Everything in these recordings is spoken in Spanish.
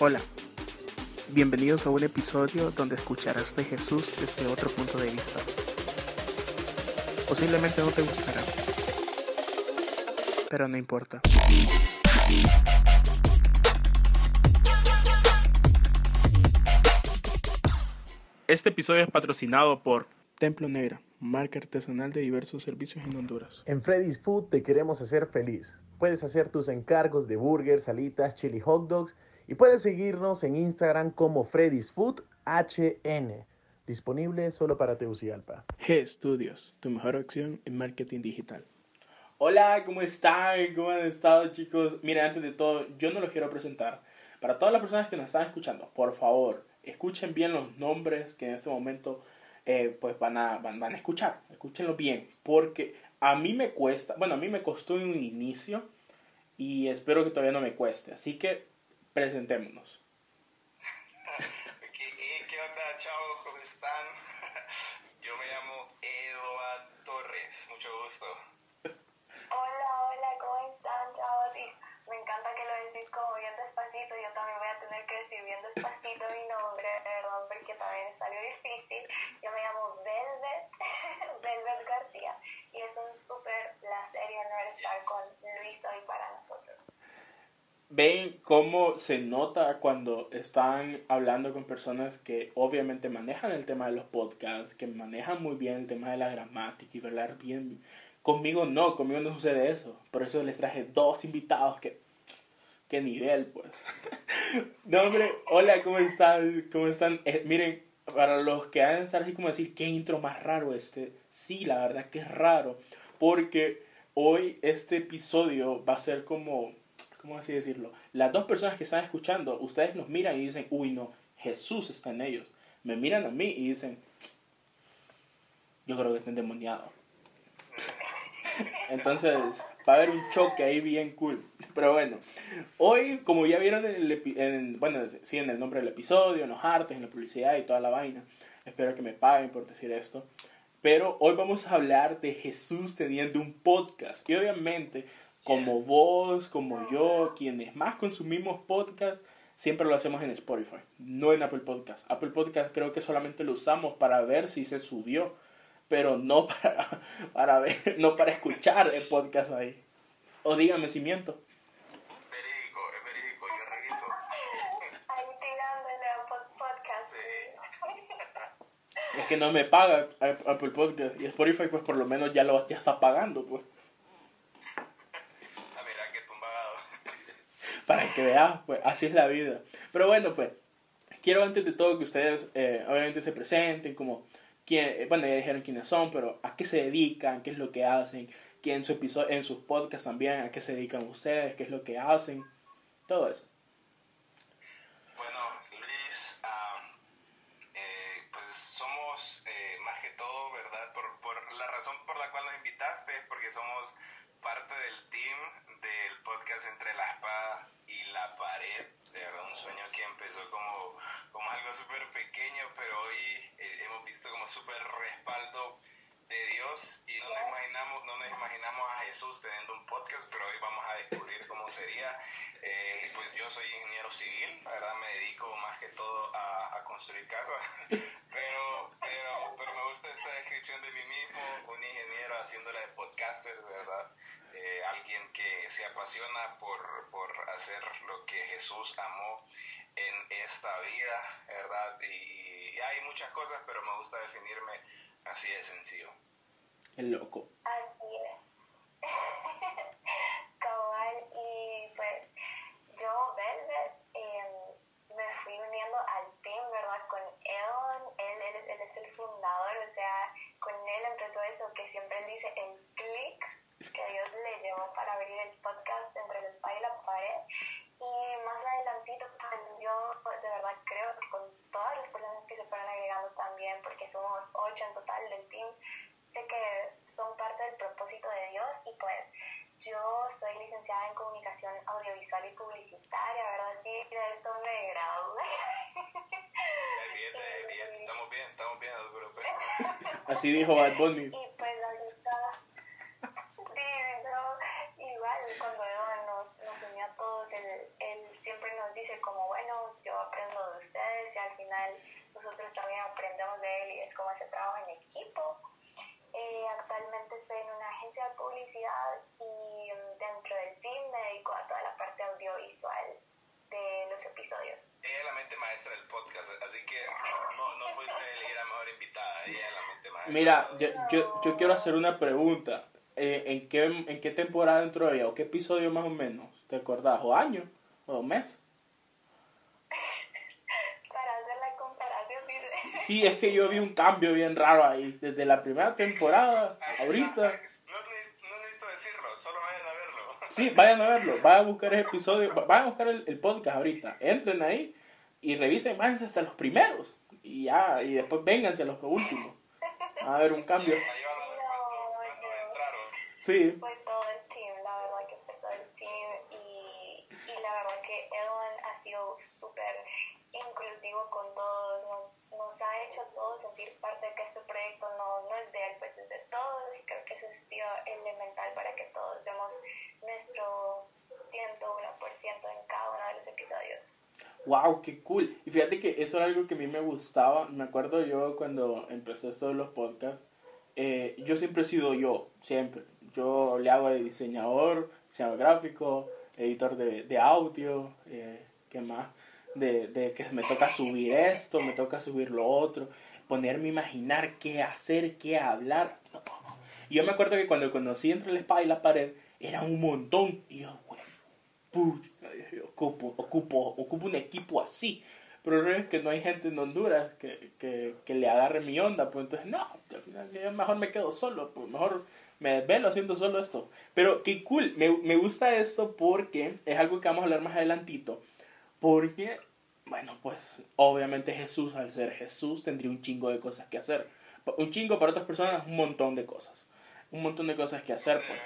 Hola, bienvenidos a un episodio donde escucharás de Jesús desde otro punto de vista. Posiblemente no te gustará, pero no importa. Este episodio es patrocinado por Templo Negra, marca artesanal de diversos servicios en Honduras. En Freddy's Food te queremos hacer feliz. Puedes hacer tus encargos de burgers, salitas, chili hot dogs y puedes seguirnos en Instagram como Freddy's Food HN. Disponible solo para Tegucigalpa. G Studios, tu mejor opción en marketing digital. Hola, ¿cómo están? ¿Cómo han estado, chicos? Miren, antes de todo, yo no los quiero presentar. Para todas las personas que nos están escuchando, por favor, escuchen bien los nombres que en este momento eh, pues van a, van, van a escuchar. Escúchenlo bien, porque a mí me cuesta, bueno, a mí me costó en un inicio y espero que todavía no me cueste. Así que presentémonos. ¿Qué, qué onda, chavos? ¿Cómo están? Yo me llamo Eduard Torres, mucho gusto. Ven cómo se nota cuando están hablando con personas que obviamente manejan el tema de los podcasts, que manejan muy bien el tema de la gramática y hablar bien. Conmigo no, conmigo no sucede eso. Por eso les traje dos invitados que... ¿Qué nivel, pues? no, hombre, hola, ¿cómo están? ¿Cómo están? Eh, miren, para los que han de estar así como decir, ¿qué intro más raro este? Sí, la verdad que es raro. Porque hoy este episodio va a ser como ¿cómo así decirlo? Las dos personas que están escuchando, ustedes nos miran y dicen, uy, no, Jesús está en ellos. Me miran a mí y dicen, yo creo que está endemoniado. Entonces, va a haber un choque ahí bien cool. Pero bueno, hoy, como ya vieron en el, en, bueno, sí, en el nombre del episodio, en los artes, en la publicidad y toda la vaina, espero que me paguen por decir esto. Pero hoy vamos a hablar de Jesús teniendo un podcast. Y obviamente como vos, como yo, quienes más consumimos podcast, siempre lo hacemos en Spotify, no en Apple Podcast. Apple Podcast creo que solamente lo usamos para ver si se subió, pero no para, para ver, no para escuchar el podcast ahí. O dígame si miento. Verídico, es verídico, yo reviso. Ahí tirándole a pod- podcast. Es que no me paga Apple Podcast y Spotify pues por lo menos ya lo ya está pagando pues. Ah, mira, qué tumbado. Para que veas, pues así es la vida. Pero bueno, pues quiero antes de todo que ustedes eh, obviamente se presenten como quién, eh, bueno, ya dijeron quiénes son, pero a qué se dedican, qué es lo que hacen, quién en, su episodio, en sus podcasts también, a qué se dedican ustedes, qué es lo que hacen, todo eso. Bueno, Luis, eh, pues somos eh, más que todo, ¿verdad? Por, la razón por la cual nos invitaste porque somos parte del team del podcast Entre la Espada la Pared. De verdad, un sueño que empezó como, como algo súper pequeño, pero hoy eh, hemos visto como súper respaldo de Dios y no nos imaginamos no nos imaginamos a Jesús teniendo un podcast pero hoy vamos a descubrir cómo sería Eh, pues yo soy ingeniero civil la verdad me dedico más que todo a, a construir casas pero pero pero me gusta esta descripción de mí mismo un ingeniero haciéndola de podcaster de verdad Eh, alguien que se apasiona por, por hacer lo que Jesús amó en esta vida verdad y, y hay muchas cosas pero me gusta definirme así de sencillo El loco. Así es. Cabal, y pues yo, Velvet, em, me fui uniendo al team, ¿verdad? Con Eon, él, él, es- él es el fundador, o sea, con él empezó eso que siempre él dice, el click que Dios le llevó para abrir el podcast entre la espada y la pared. Y más adelantito, pues yo de verdad creo que con todas las personas que se fueron agregando también, porque somos ocho en total del team, sé que son parte del propósito de Dios y pues yo soy licenciada en comunicación audiovisual y publicitaria, ¿verdad? Sí, de esto me gradué. Eh, bien, eh, bien, estamos bien, estamos bien, no te preocupes. Así dijo Bad Bunny. Y pues ahorita, sí, no, igual cuando Eva nos, nos unió a todos, él, él siempre nos dice decir como, bueno, yo aprendo de ustedes y al final nosotros también aprendemos de él y es como ese trabajo en equipo. Eh, actualmente estoy en una agencia de publicidad y mm, dentro del team me dedico a toda la parte audiovisual de los episodios. Ella es la mente maestra del podcast, así que no, no pudiste elegir a mejor invitada, ella es la mente maestra. Mira, yo, yo, quiero hacer una pregunta. Eh, ¿en, qué, ¿En qué temporada entró ella? ¿O qué episodio más o menos? ¿Te acordás? ¿O año? ¿O mes? Para hacer la comparación, dice. Sí, es que yo vi un cambio bien raro ahí. Desde la primera temporada, ahorita. No, ne- no necesito decirlo, solo vayan a verlo. Sí, vayan a verlo. Vayan a buscar ese episodio. va- Vayan a buscar el, el podcast ahorita. Entren ahí y revisen, váyanse hasta los primeros. Y ya, y después vénganse a los últimos. A haber un cambio. Sí todo el team, la verdad que fue todo el team y, y la verdad que Edwin ha sido súper inclusivo con todos, nos, nos ha hecho a todos sentir parte de que este proyecto no, no es de él, pues es de todos y creo que eso ha sido elemental para que todos demos nuestro 101% en cada uno de los episodios. Wow, qué cool. Y fíjate eso era algo que a mí me gustaba. Me acuerdo yo cuando empecé esto de los podcasts. eh, yo siempre he sido yo, siempre. Yo le hago de diseñador, diseñador gráfico, editor de, de audio, eh, ¿qué más? De, de que me toca subir esto, me toca subir lo otro, ponerme a imaginar qué hacer, qué hablar. Yo me acuerdo que cuando conocí entre la espada y la pared, era un montón. Y yo, güey, ocupo, ocupo, ocupo un equipo así. Pero el rollo es que no hay gente en Honduras que, que, que le agarre mi onda. Pues entonces, no, al final yo mejor me quedo solo. Pues mejor me desvelo haciendo solo esto. Pero qué cool, me, me gusta esto porque es algo que vamos a hablar más adelantito. Porque, bueno, pues obviamente Jesús, al ser Jesús, tendría un chingo de cosas que hacer. Un chingo para otras personas, un montón de cosas. Un montón de cosas que hacer, pues.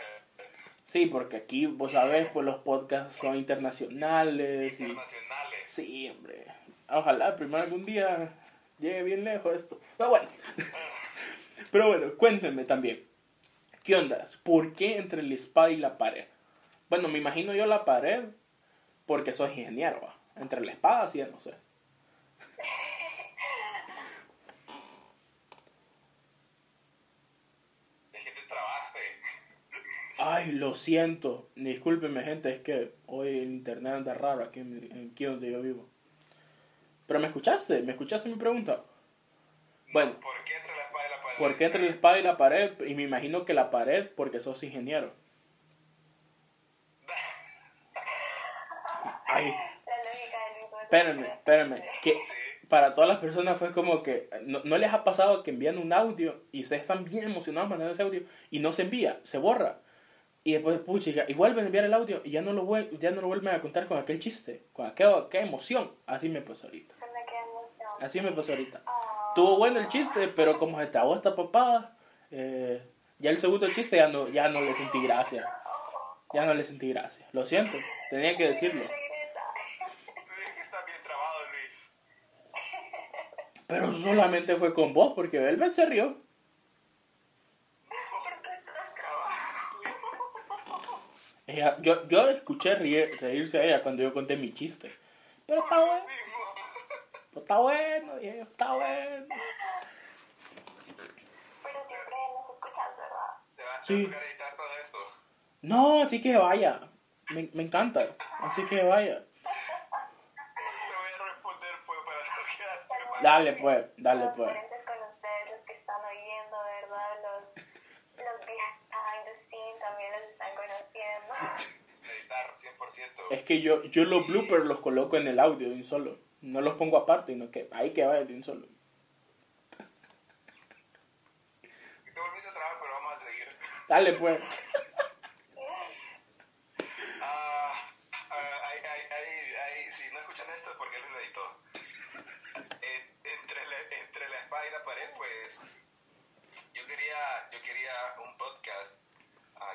Sí, porque aquí, vos sabés, pues los podcasts son internacionales. Y... Internacionales. Sí, hombre. Ojalá primero algún día llegue bien lejos esto. Pero bueno. Pero bueno, cuéntenme también. ¿Qué ondas? ¿Por qué entre la espada y la pared? Bueno, me imagino yo la pared porque soy ingeniero. ¿va? Entre la espada, sí, no sé. Es que te trabaste. Ay, lo siento. Discúlpeme, gente, es que hoy el internet anda raro aquí, en- aquí donde yo vivo. Pero me escuchaste, me escuchaste mi pregunta. Bueno, ¿Por qué entre la espada y la pared? ¿por qué entre la espada y la pared? Y me imagino que la pared porque sos ingeniero. Ay, espérenme, espérenme. Que para todas las personas fue como que no, no les ha pasado que envían un audio y ustedes están bien emocionados mandando ese audio y no se envía, se borra. Y después, pucha, y vuelven a enviar el audio y ya no lo, vuel- ya no lo vuelven a contar con aquel chiste, con aquella, aquella emoción. Así me pasó ahorita. Así me pasó ahorita. Ah, Estuvo bueno el chiste, pero como se trabó esta papada, eh, ya el segundo chiste ya no, ya no le sentí gracia. Ya no le sentí gracia. Lo siento, tenía que decirlo. Pero solamente fue con vos, porque Velvet se rió. Porque estás trabajando. Ella, yo, yo escuché reír- reírse a ella cuando yo conté mi chiste. Pero está bueno, pero está bueno, dije yo, está bueno. Pero siempre nos escuchas, ¿verdad? Te vas Sí. a tocar editar todo esto. No, así que vaya. Me, me encanta. Así que vaya. Te voy a responder pues, para no quedar mal. Dale pues, dale pues. Es que yo, yo los bloopers los coloco en el audio de un solo. No los pongo aparte, sino que ahí que vaya de un solo. Te volviste a trabar, pero vamos a seguir. Dale pues. Yo quería un podcast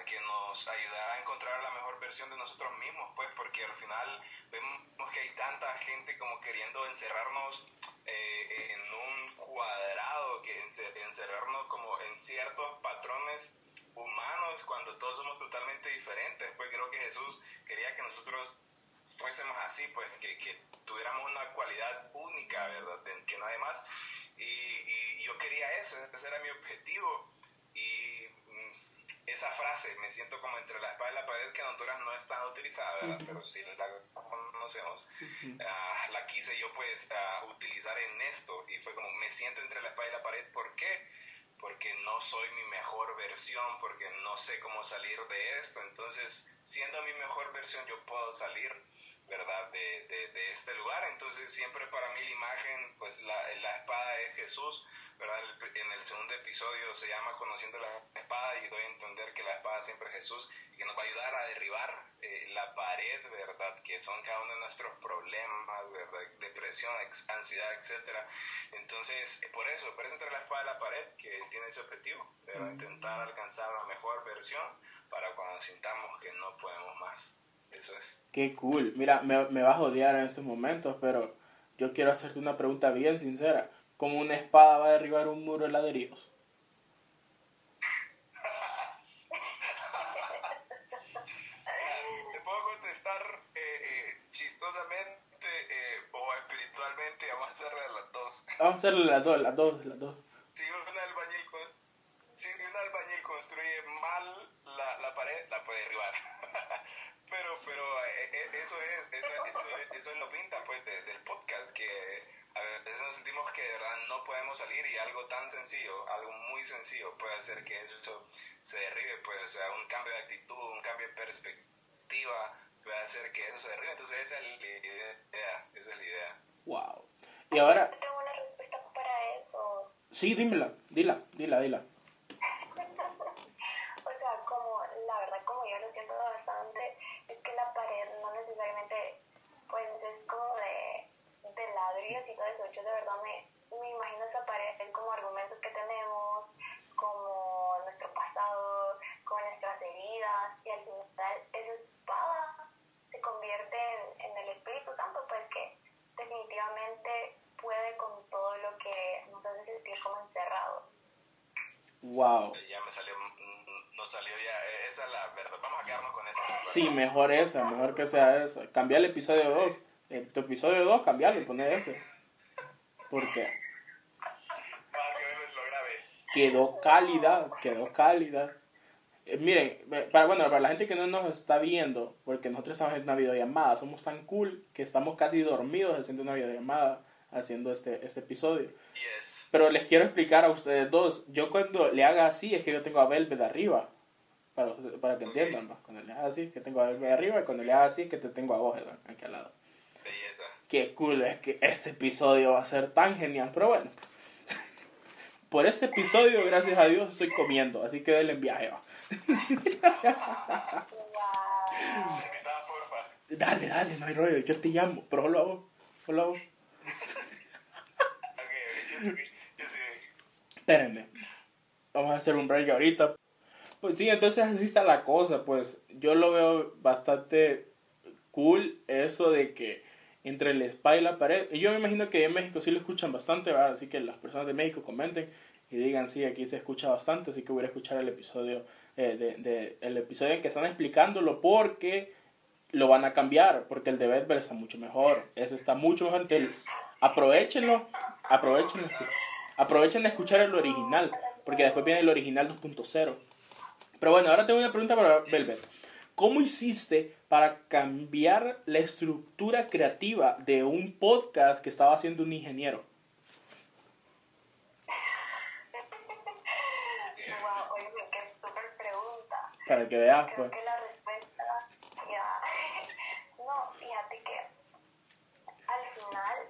que nos ayudara a encontrar la mejor versión de nosotros mismos, pues porque al final vemos que hay tanta gente como queriendo encerrarnos eh, en un cuadrado, que ence- encerrarnos como en ciertos patrones humanos cuando todos somos totalmente diferentes. Pues creo que Jesús quería que nosotros fuésemos así, pues que, que, tuviéramos una cualidad única, ¿verdad? Que nadie más. Y, y, yo quería eso, ese era mi objetivo. Esa frase, me siento como entre la espada y la pared, que en Honduras no es tan utilizada, ¿verdad? Pero sí la conocemos. Ah, la quise yo pues uh, utilizar en esto y fue como, me siento entre la espada y la pared, ¿por qué? porque no soy mi mejor versión, porque no sé cómo salir de esto. Entonces, siendo mi mejor versión, yo puedo salir, ¿verdad?, de este lugar. Entonces, siempre para mí la imagen, pues la, la espada es Jesús, ¿verdad? En el segundo episodio se llama Conociendo la espada y doy a entender que la espada siempre es Jesús y que nos va a ayudar a derribar eh, la pared, ¿verdad? Que son cada uno de nuestros problemas, ¿verdad? Depresión, ansiedad, etcétera. Entonces, eh, por eso, por eso entre la espada y la pared, que tiene ese objetivo, ¿verdad? Intentar alcanzar la mejor versión para cuando sintamos que no podemos más. Eso es. Qué cool. Mira, me, me vas a odiar en estos momentos, pero yo quiero hacerte una pregunta bien sincera como una espada va a derribar un muro de ladrillos. Te puedo contestar eh, eh, chistosamente eh, o espiritualmente, vamos a hacerle las dos. Vamos a hacerle las dos, las dos, las dos. Si un albañil, si un albañil construye mal la, la pared, la puede derribar. pero pero eso es, eso, eso, es lo pinta pues del podcast, que a veces nos sentimos que de verdad no podemos salir y algo tan sencillo, algo muy sencillo puede hacer que eso se derribe, pues, o sea, un cambio de actitud, un cambio de perspectiva puede hacer que eso se derribe. Entonces esa es la idea, esa es la idea. Wow. Y ahora... Tengo una respuesta para eso. Sí, dímela, dila, dila, dila. o sea, como, la verdad, como yo lo siento bastante, es que la pared no necesariamente, pues, es como de de ladrillos y todo eso. Yo de verdad me, me imagino esa pared como argumentos que tenemos, como nuestro pasado, como nuestras heridas, y al final esa espada se convierte en, en el Espíritu Santo, pues que definitivamente puede con todo lo que nos hace sentir como encerrados. Wow. Ya me salió, no salió ya, eh, esa es la verdad, vamos a quedarnos con esa. Sí, mejor esa, mejor que sea esa. Cambia el episodio 2 en tu episodio 2 cambiarlo y poner ese. Porque quedó cálida, quedó cálida. Eh, miren, para, bueno, para la gente que no nos está viendo, porque nosotros estamos en una videollamada, somos tan cool que estamos casi dormidos haciendo una videollamada, haciendo este, este episodio. Pero les quiero explicar a ustedes dos, yo cuando le haga así es que yo tengo a Velvet arriba, para, para que entiendan, cuando le haga así es que tengo a Velvet arriba y cuando le haga así es que te tengo a vos, aquí al lado qué cool es que este episodio va a ser tan genial. Pero bueno, por este episodio, gracias a Dios, estoy comiendo. Así que denle en viaje. Dale, dale, no hay rollo. Yo te llamo, pero solo a vos. Solo a vos. Espérenme. Vamos a hacer un break ahorita. Pues sí, entonces así está la cosa. Pues yo lo veo bastante cool eso de que entre el spa y la pared. Y yo me imagino que en México sí lo escuchan bastante, ¿verdad? así que las personas de México comenten y digan, sí, aquí se escucha bastante, así que voy a escuchar el episodio, eh, de, de, el episodio en que están explicándolo porque lo van a cambiar, porque el de Bedver está mucho mejor, ese está mucho mejor, entonces aprovechenlo, aprovechenlo, aprovechen de escuchar el original, porque después viene el original 2.0. Pero bueno, ahora tengo una pregunta para Velvet. ¿Cómo hiciste para cambiar la estructura creativa de un podcast que estaba haciendo un ingeniero? wow, oye, qué súper pregunta. Para que veas, Creo pues. que la respuesta, ya. no, fíjate que al final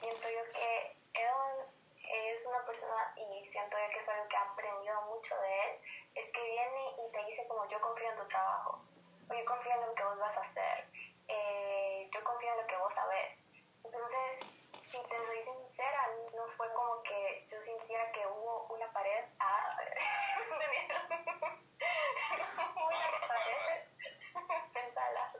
siento yo que Edon es una persona y siento yo que es algo que he aprendido mucho de él, es que viene y te dice como yo confío en tu trabajo yo confío en lo que vos vas a hacer, eh, yo confío en lo que vos sabés. Entonces, si te soy sincera, no fue como que yo sintiera que hubo una pared. Ah, una pared. Pensala.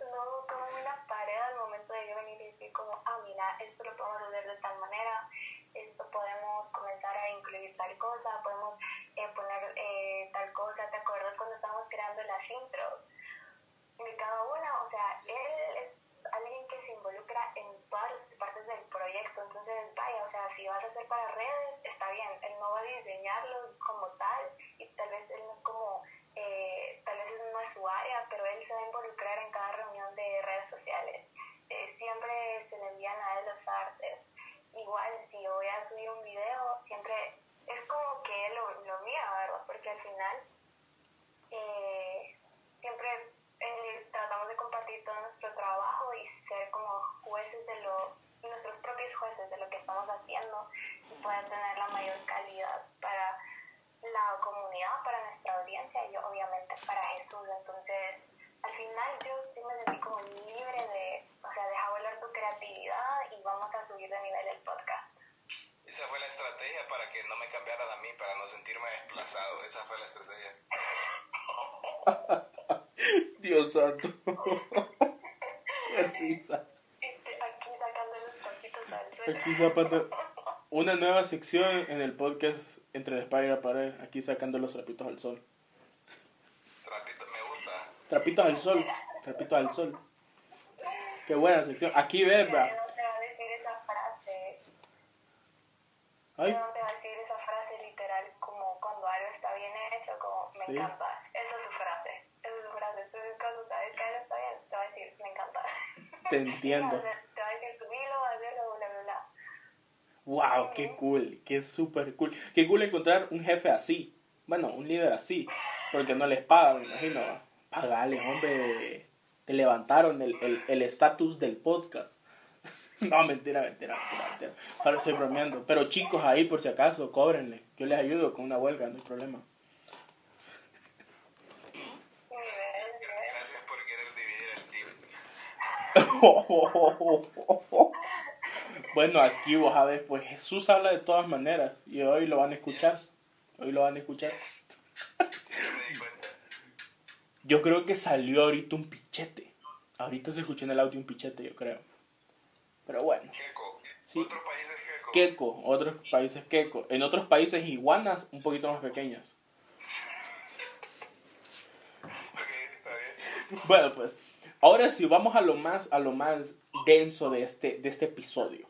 No, como una pared al momento de yo venir y decir como, ah, mira, esto lo podemos hacer de tal manera, esto podemos comenzar a incluir tal cosa, podemos eh, poner eh, tal cosa. ¿Te acuerdas cuando estábamos creando las intros? De cada una, o sea, él hacer para redes, está bien, él no va a diseñarlo como tal y tal vez él no es como, eh, tal vez no es su área, pero él se va a involucrar en cada reunión de redes sociales. Eh, siempre se le envían a él los artes. Igual, si yo voy a subir un video, siempre es como que él lo, lo mira, ¿verdad? Eh, siempre tratamos de compartir todo nuestro trabajo y ser como jueces de lo, nuestros propios jueces de lo que estamos haciendo y poder tener la mayor calidad para la comunidad, para nuestra audiencia y obviamente para Jesús. Entonces, al final yo sí me sentí como libre de, o sea, deja volar tu creatividad y vamos a subir de nivel el podcast. Esa fue la estrategia para que no me cambiaran a mí, para no sentirme desplazado. Esa fue la estrategia. Dios santo. Qué risa. Aquí sacando los tapitos al suelo. Aquí zapando una nueva sección en el podcast entre la espalda y la pared. Aquí sacando los trapitos al sol. Trapito, me gusta. Trapitos al sol. Trapitos al sol. Qué buena sección. Aquí ves, va. no te va a decir esa frase. Ay, No te va a decir esa frase literal como cuando algo está bien hecho, como me Sí. encanta. Esa es su frase. Esa es su frase. Entonces cuando sabes que algo está bien, te va a decir me encanta. te entiendo. O sea, te va a decir subilo, hacerlo, bla, bla, bla. Wow, qué cool. Qué súper cool. Qué cool encontrar un jefe así. Bueno, un líder así. Porque no les pagan, me imagino. Pagarles, hombre. Te levantaron el el- el estatus del podcast. No, mentira, mentira, mentira, mentira. Ahora estoy bromeando. Pero chicos, ahí por si acaso, cóbrenle. Yo les ayudo con una huelga, no hay problema. Nivel, nivel. Gracias por querer dividir el team. bueno, aquí vos sabés, pues Jesús habla de todas maneras. Y hoy lo van a escuchar. Hoy lo van a escuchar. Yo creo que salió ahorita un pichete. Ahorita se escuchó en el audio un pichete, yo creo. Pero bueno. Sí. Otro país es gecko. Queco, otros países queco. En otros países iguanas un poquito más pequeñas. Bueno, pues ahora sí vamos a lo más a lo más denso de este de este episodio.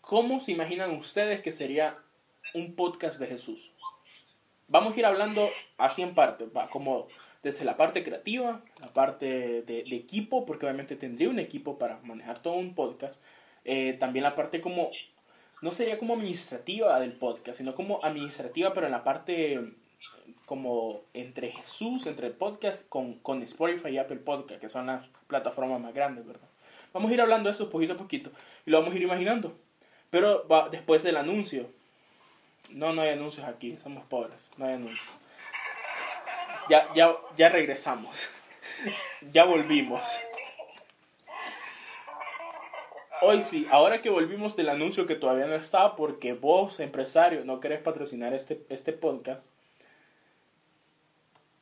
¿Cómo se imaginan ustedes que sería un podcast de Jesús? Vamos a ir hablando así en partes, va, como desde la parte creativa, la parte de, de equipo, porque obviamente tendría un equipo para manejar todo un podcast. Eh, también la parte como, no sería como administrativa del podcast, sino como administrativa, pero en la parte como entre Jesús, entre el podcast, con, con Spotify y Apple Podcast, que son las plataformas más grandes, ¿verdad? Vamos a ir hablando de eso poquito a poquito y lo vamos a ir imaginando. Pero va, después del anuncio. No, no hay anuncios aquí, somos pobres, no hay anuncios. Ya, ya, ya regresamos. ya volvimos. Hoy sí, ahora que volvimos del anuncio que todavía no está, porque vos, empresario, no querés patrocinar este, este podcast,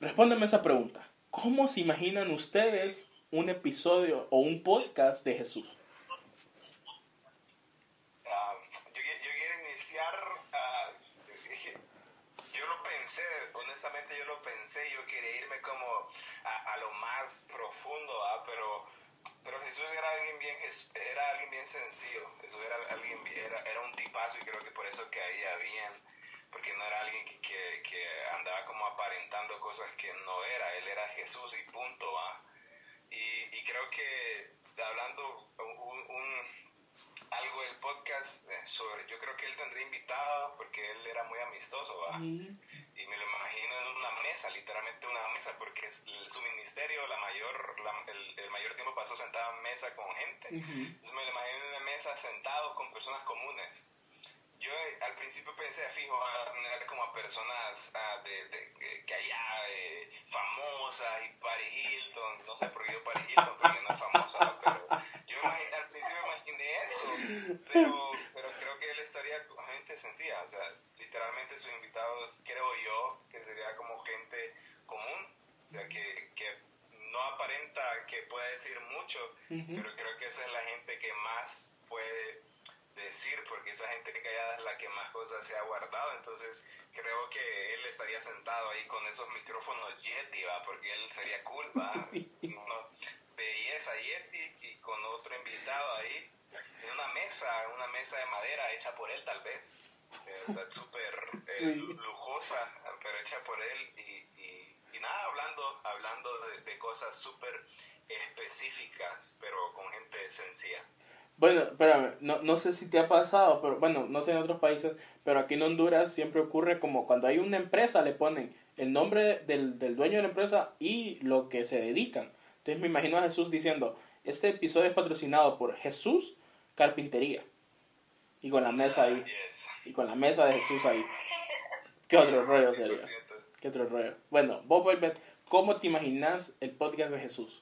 respóndeme esa pregunta. ¿Cómo se imaginan ustedes un episodio o un podcast de Jesús? Ah, yo, qui- yo quiero iniciar. ah, yo lo pensé, honestamente, yo lo pensé. Yo quería irme como a, lo más profundo, ah, pero, pero Jesús era alguien bien, era alguien bien sencillo. Jesús era alguien, era, era un tipazo y creo que por eso caía bien. Porque no era alguien que, que, que andaba como aparentando cosas que no era. Él era Jesús y punto, ah. Y, y creo que hablando un, un- algo del podcast eh, sobre, yo creo que él tendría invitado porque él era muy amistoso, ¿va? Y me lo imagino en una mesa, literalmente una mesa, porque su ministerio, la mayor, la- el, el mayor tiempo pasó sentado en mesa con gente. Entonces me lo imagino en una mesa sentado con personas comunes. Yo eh, al principio pensé, fijo, a tener como a personas ah, de, de- que, que allá eh, famosas y Paris Hilton, no sé por qué yo Paris Hilton, porque no es famosa, pero yo al principio imaginé eso, pero, pero creo que él estaría con gente sencilla, o sea, literalmente sus invitados, creo yo, que sería como gente común, o sea, que, que no aparenta que pueda decir mucho, pero creo que esa es la gente que más puede decir, porque esa gente callada es la que más cosas se ha guardado, entonces creo que él estaría sentado ahí con esos micrófonos Yeti, ¿va? porque él sería cool, ¿va? No, belleza Yeti y con otro invitado ahí en una mesa, una mesa de madera hecha por él tal vez, eh, súper eh, lujosa, pero hecha por él y, y, y nada, hablando, hablando de, de cosas súper específicas, pero con gente sencilla. Bueno, espérame, no, no sé si te ha pasado, pero bueno, no sé en otros países, pero aquí en Honduras siempre ocurre como cuando hay una empresa le ponen el nombre del, del dueño de la empresa y lo que se dedican. Entonces me imagino a Jesús diciendo, este episodio es patrocinado por Jesús Carpintería. Y con la mesa ahí. Y con la mesa de Jesús ahí. ¿Qué otro rollo sería? ¿Qué otro rollo? Bueno, vos vuelves, ¿cómo te imaginas el podcast de Jesús?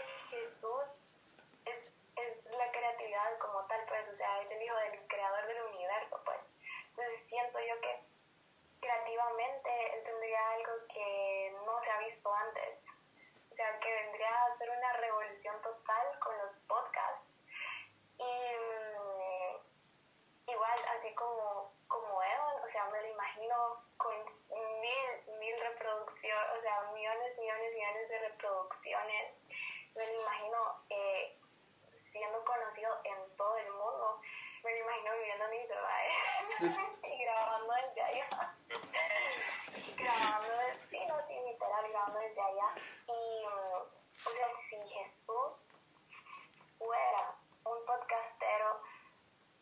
Y grabando desde allá. grabando, sí, no, sí, literal, grabando desde allá. Y, mm, o sea, si Jesús fuera un podcastero,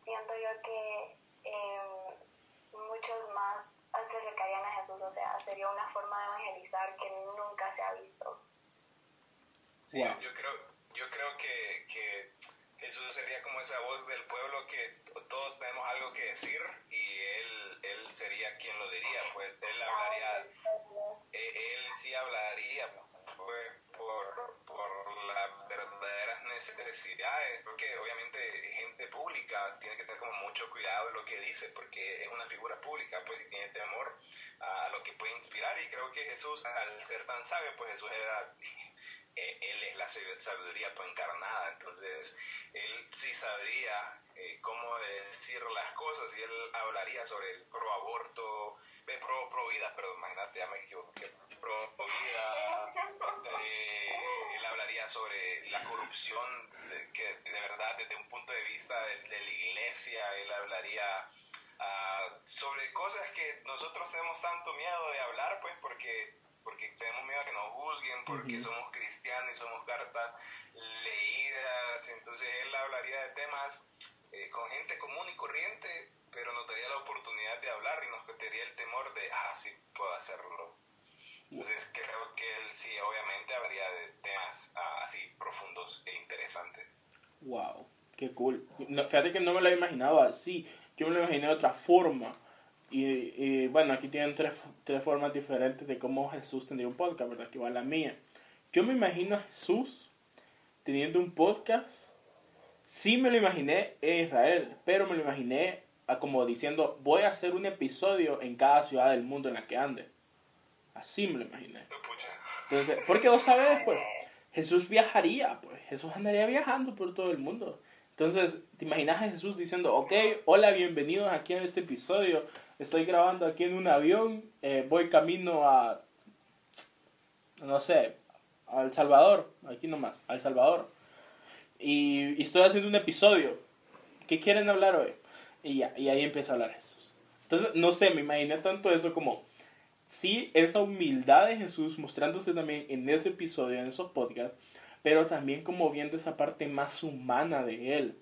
siento yo que eh, muchos más se acercarían a Jesús, o sea, sería una forma de evangelizar que nunca se ha visto. Sí, Wow. yo creo, yo creo que, que Jesús sería como esa voz del pueblo que todos tenemos algo que decir quien lo diría, pues él hablaría, eh, él sí hablaría pues, por, por las verdaderas necesidades, porque obviamente gente pública tiene que tener como mucho cuidado de lo que dice, porque es una figura pública, pues y tiene temor a lo que puede inspirar y creo que Jesús, al ser tan sabio, pues Jesús era eh, él es la sab- sabiduría pues, encarnada, entonces él sí sabría eh, cómo decir las cosas y él hablaría sobre el pro, pro vida, perdón, imagínate, ya me equivoqué, pro vida, eh, él hablaría sobre la corrupción, de- que de verdad desde un punto de vista de, de la iglesia, él hablaría ah, sobre cosas que nosotros tenemos tanto miedo de hablar, pues porque porque tenemos miedo a que nos juzguen, porque Ujú. somos cristianos y somos cartas leídas, entonces él hablaría de temas eh, con gente común y corriente, pero nos daría la oportunidad de hablar y nos quitaría el temor de, ah, sí, puedo hacerlo. Entonces creo que él sí, obviamente, habría temas ah, así profundos e interesantes. Wow, qué cool. Fíjate que no me lo imaginaba así. Yo me lo imaginé de otra forma. Y, y, bueno, aquí tienen tres, tres formas diferentes de cómo Jesús tendría un podcast, ¿verdad? Que igual la mía. Yo me imagino a Jesús teniendo un podcast. Sí me lo imaginé en Israel, pero me lo imaginé como diciendo, voy a hacer un episodio en cada ciudad del mundo en la que ande. Así me lo imaginé. Entonces, porque vos sabés, pues, Jesús viajaría, pues, Jesús andaría viajando por todo el mundo. Entonces, ¿te imaginas a Jesús diciendo, ok, hola, bienvenidos aquí a este episodio, estoy grabando aquí en un avión, eh, voy camino a, no sé, a El Salvador, aquí nomás, a El Salvador, y, y estoy haciendo un episodio, ¿qué quieren hablar hoy? Y ya, y ahí empieza a hablar Jesús. Entonces, no sé, me imaginé tanto eso como sí, esa humildad de Jesús mostrándose también en ese episodio, en esos podcasts, pero también como viendo esa parte más humana de él.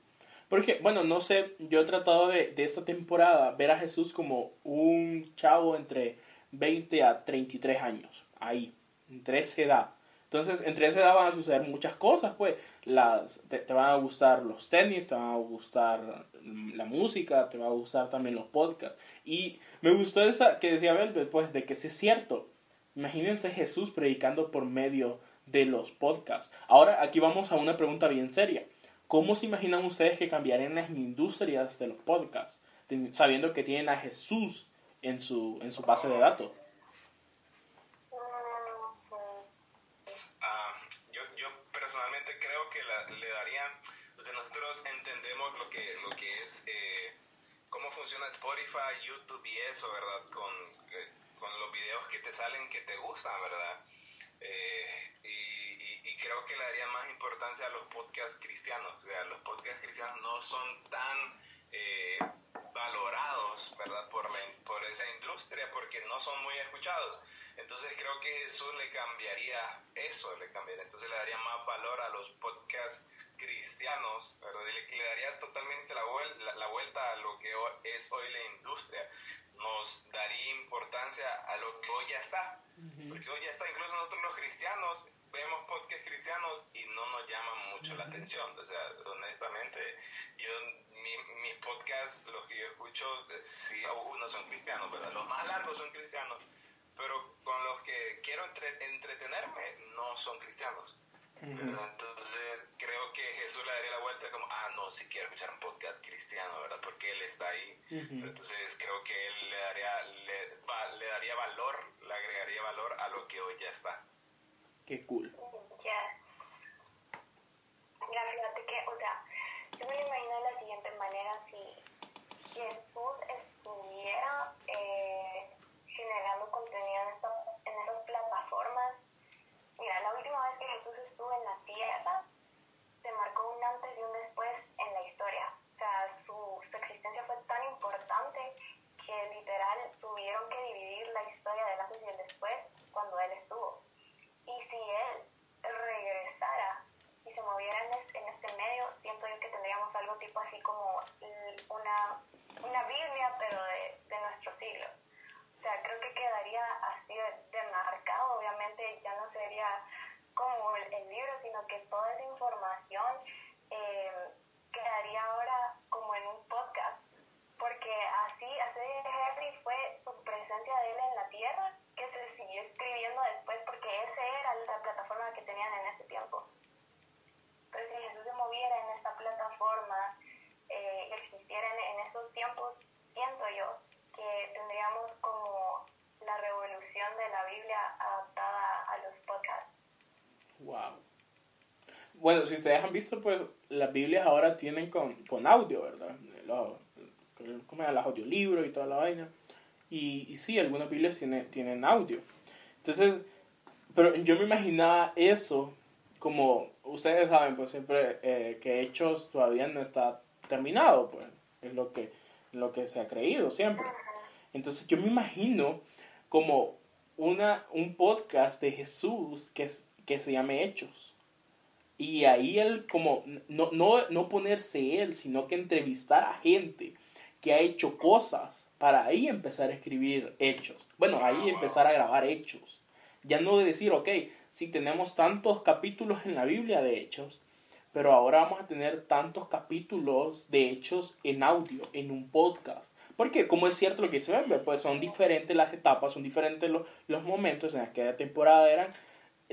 Porque, bueno, no sé, yo he tratado de, de esa temporada ver a Jesús como un chavo entre 20 a 33 años, ahí, entre esa edad. Entonces, entre esa edad van a suceder muchas cosas, pues. Las, te, van a gustar los tenis, te van a gustar la música, te va a gustar también los podcasts. Y me gustó esa que decía Velvet, pues, de que sí es cierto. Imagínense Jesús predicando por medio de los podcasts. Ahora, aquí vamos a una pregunta bien seria. ¿Cómo se imaginan ustedes que cambiarían las industrias de los podcasts? Sabiendo que tienen a Jesús en su, en su base de datos. Ah, yo, yo personalmente creo que la- le darían, o sea, nosotros entendemos lo que, lo que es, eh, Spotify, YouTube y eso, ¿verdad? Con, con los videos que te salen que te gustan, ¿verdad? Eh, y, creo que le daría más importancia a los podcasts cristianos, o sea, los podcasts cristianos no son tan eh, valorados, ¿verdad? Por, por esa industria, porque no son muy escuchados. Entonces creo que Jesús le cambiaría eso, le cambiaría. Entonces le daría más valor a los podcasts cristianos. Y le, le daría totalmente la, vuel- la, la vuelta a lo que es hoy la industria. Nos daría importancia a lo que hoy ya está. Porque hoy ya está, incluso nosotros los cristianos vemos podcasts cristianos y no nos llaman mucho la atención. O sea, honestamente, yo, mi- mis podcasts, los que yo escucho, eh, sí, algunos son cristianos, ¿verdad? Los más largos son cristianos, pero con los que quiero entre- entretenerme no son cristianos. ¿Verdad? Entonces creo que Jesús le daría la vuelta como, ah, no, si quiero escuchar un podcast cristiano, ¿verdad? Porque Él está ahí. Entonces creo que Él le daría, le, va- le daría valor, le agregaría valor a lo que hoy ya está. Qué cool. Mira, fíjate que, o sea, yo me lo imagino de la siguiente manera, si Jesús estuviera eh, generando contenido en, esta- en estas plataformas, mira, la última vez que Jesús estuvo en la tierra, se marcó un antes y un después en la historia. O sea, su, su existencia fue tan importante que literal tuvieron que dividir la historia del antes y el después cuando él estuvo. Y si él regresara y se moviera en, es- en este medio, siento yo que tendríamos algo tipo así como una, una Biblia, pero de, de nuestro siglo. O sea, creo que quedaría así de, de marcado. Obviamente ya no sería como el, el toda esa información eh, quedaría ahora como en un podcast. Porque así, así Henry fue su presencia de él en la tierra, que se siguió escribiendo después, porque esa era la plataforma que tenían en ese tiempo. Pero si Jesús se moviera en esta plataforma, eh, existiera en, en estos tiempos, siento yo que tendríamos como la revolución de la Biblia adaptada a los podcasts. Wow. Bueno, si ustedes han visto, pues las Biblias ahora tienen con, con audio, ¿verdad? Lo- como los audiolibros y toda la vaina. Y, y sí, algunas Biblias tienen, tienen audio. Entonces, pero yo me imaginaba eso como, ustedes saben, pues siempre eh, que Hechos todavía no está terminado, pues es lo que, lo que se ha creído siempre. Entonces yo me imagino como una, un podcast de Jesús que, que se llame Hechos. Y ahí él como, no, no, no ponerse él, sino que entrevistar a gente que ha hecho cosas para ahí empezar a escribir hechos. Bueno, ahí empezar a grabar hechos. Ya no de decir, ok, si tenemos tantos capítulos en la Biblia de hechos, pero ahora vamos a tener tantos capítulos de hechos en audio, en un podcast. Porque como es cierto lo que se ve, pues son diferentes las etapas, son diferentes los, los momentos. En aquella temporada eran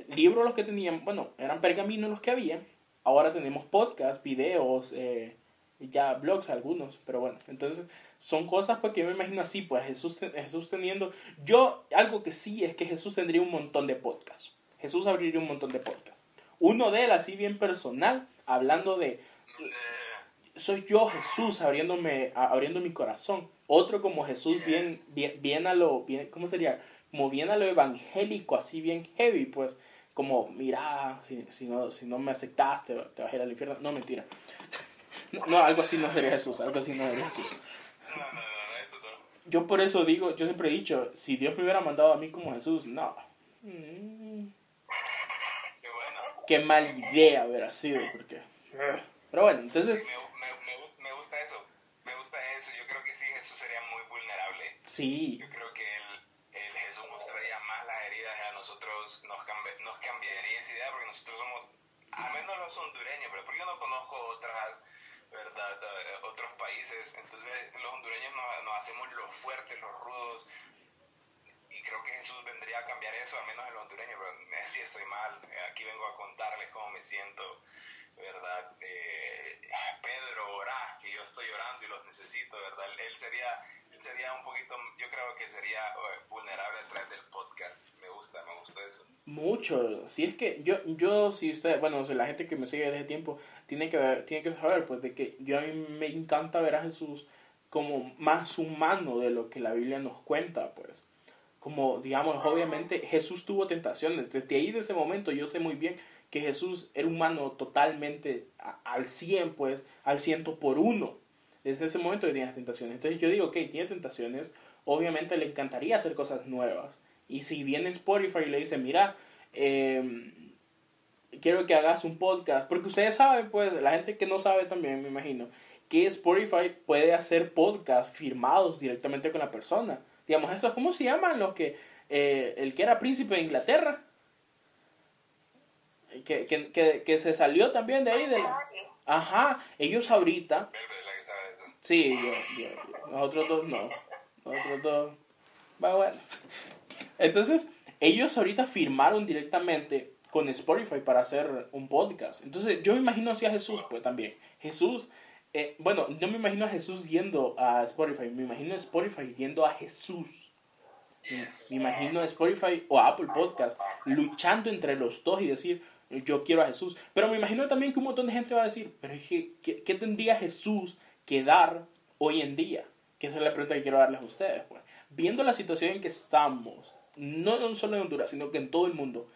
libros los que tenían, bueno, eran pergaminos los que había. Ahora tenemos podcasts, videos, eh, ya blogs algunos, pero bueno, entonces son cosas pues que yo me imagino así, pues Jesús, Jesús teniendo, yo algo que sí es que Jesús tendría un montón de podcasts, Jesús abriría un montón de podcasts, uno de él así bien personal, hablando de, soy yo Jesús abriéndome, abriendo mi corazón, otro como Jesús bien, bien, bien a lo, bien, ¿cómo sería? Como bien a lo evangélico, así bien heavy, pues, como, mira, si, si, no, si no me aceptaste, te vas a ir al infierno, no, mentira. No, no, algo así no sería Jesús, algo así no sería Jesús. no, no, no, no, esto no. Yo por eso digo, yo siempre he dicho, si Dios me hubiera mandado a mí como Jesús, no. Mm, Qué mala idea hubiera sido, porque... Pero bueno, entonces, me gusta eso, me gusta eso. Yo creo que sí, Jesús sería muy vulnerable. sí, Yo creo que él, él Jesús mostraría más las heridas nos, cambi- nos cambiaría esa idea porque nosotros somos, al menos los hondureños, pero porque yo no conozco otras, ¿verdad? Eh, otros países. Entonces los hondureños nos, nos hacemos los fuertes, los rudos. Y creo que Jesús vendría a cambiar eso, al menos en los hondureños, pero eh, sí estoy mal. Eh, Aquí vengo a contarles cómo me siento, ¿verdad? Eh, Pedro, orá, que yo estoy orando y los necesito, ¿verdad? Él sería, él sería un poquito, yo creo que sería vulnerable a través del podcast. Gusta, me gusta eso. Mucho. Si es que yo, yo si usted, bueno, la gente que me sigue desde tiempo, tiene que, tiene que saber, pues, de que yo a mí me encanta ver a Jesús como más humano de lo que la Biblia nos cuenta, pues. Como, digamos, obviamente Jesús tuvo tentaciones. Desde ahí, de ese momento, yo sé muy bien que Jesús era humano totalmente al 100, pues, al ciento por uno. Desde ese momento tenía tentaciones. Entonces yo digo, ok, tiene tentaciones, obviamente le encantaría hacer cosas nuevas. Y si viene Spotify y le dice, mira, eh, quiero que hagas un podcast, porque ustedes saben, pues, la gente que no sabe también, me imagino, que Spotify puede hacer podcasts firmados directamente con la persona. Digamos, esto ¿cómo se llaman los que, eh, el que era príncipe de Inglaterra? Que, que, que, que, se salió también de ahí de la... Ajá, ellos ahorita... Sí, yo, yo, nosotros dos no. Nosotros dos... bueno. Entonces, ellos ahorita firmaron directamente con Spotify para hacer un podcast. Entonces, yo me imagino así a Jesús, pues también. Jesús, eh, bueno, no me imagino a Jesús yendo a Spotify, me imagino a Spotify yendo a Jesús. Me imagino a Spotify o a Apple Podcast luchando entre los dos y decir, yo quiero a Jesús. Pero me imagino también que un montón de gente va a decir, pero ¿qué, qué tendría Jesús que dar hoy en día? Que esa es la pregunta que quiero darles a ustedes. Pues. Viendo la situación en que estamos, no solo en Honduras, sino que en todo el mundo,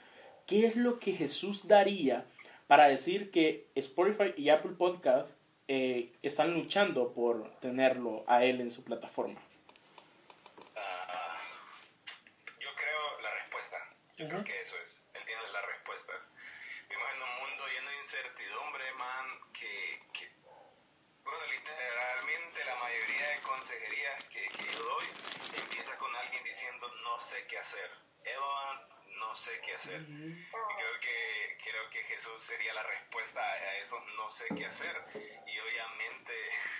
¿qué es lo que Jesús daría para decir que Spotify y Apple Podcast eh, están luchando por tenerlo a él en su plataforma? Uh, yo creo la respuesta. Yo uh -huh. creo que eso es. No sé qué hacer. Evan, no sé qué hacer. Y creo que, creo que Jesús sería la respuesta a eso no sé qué hacer. Y obviamente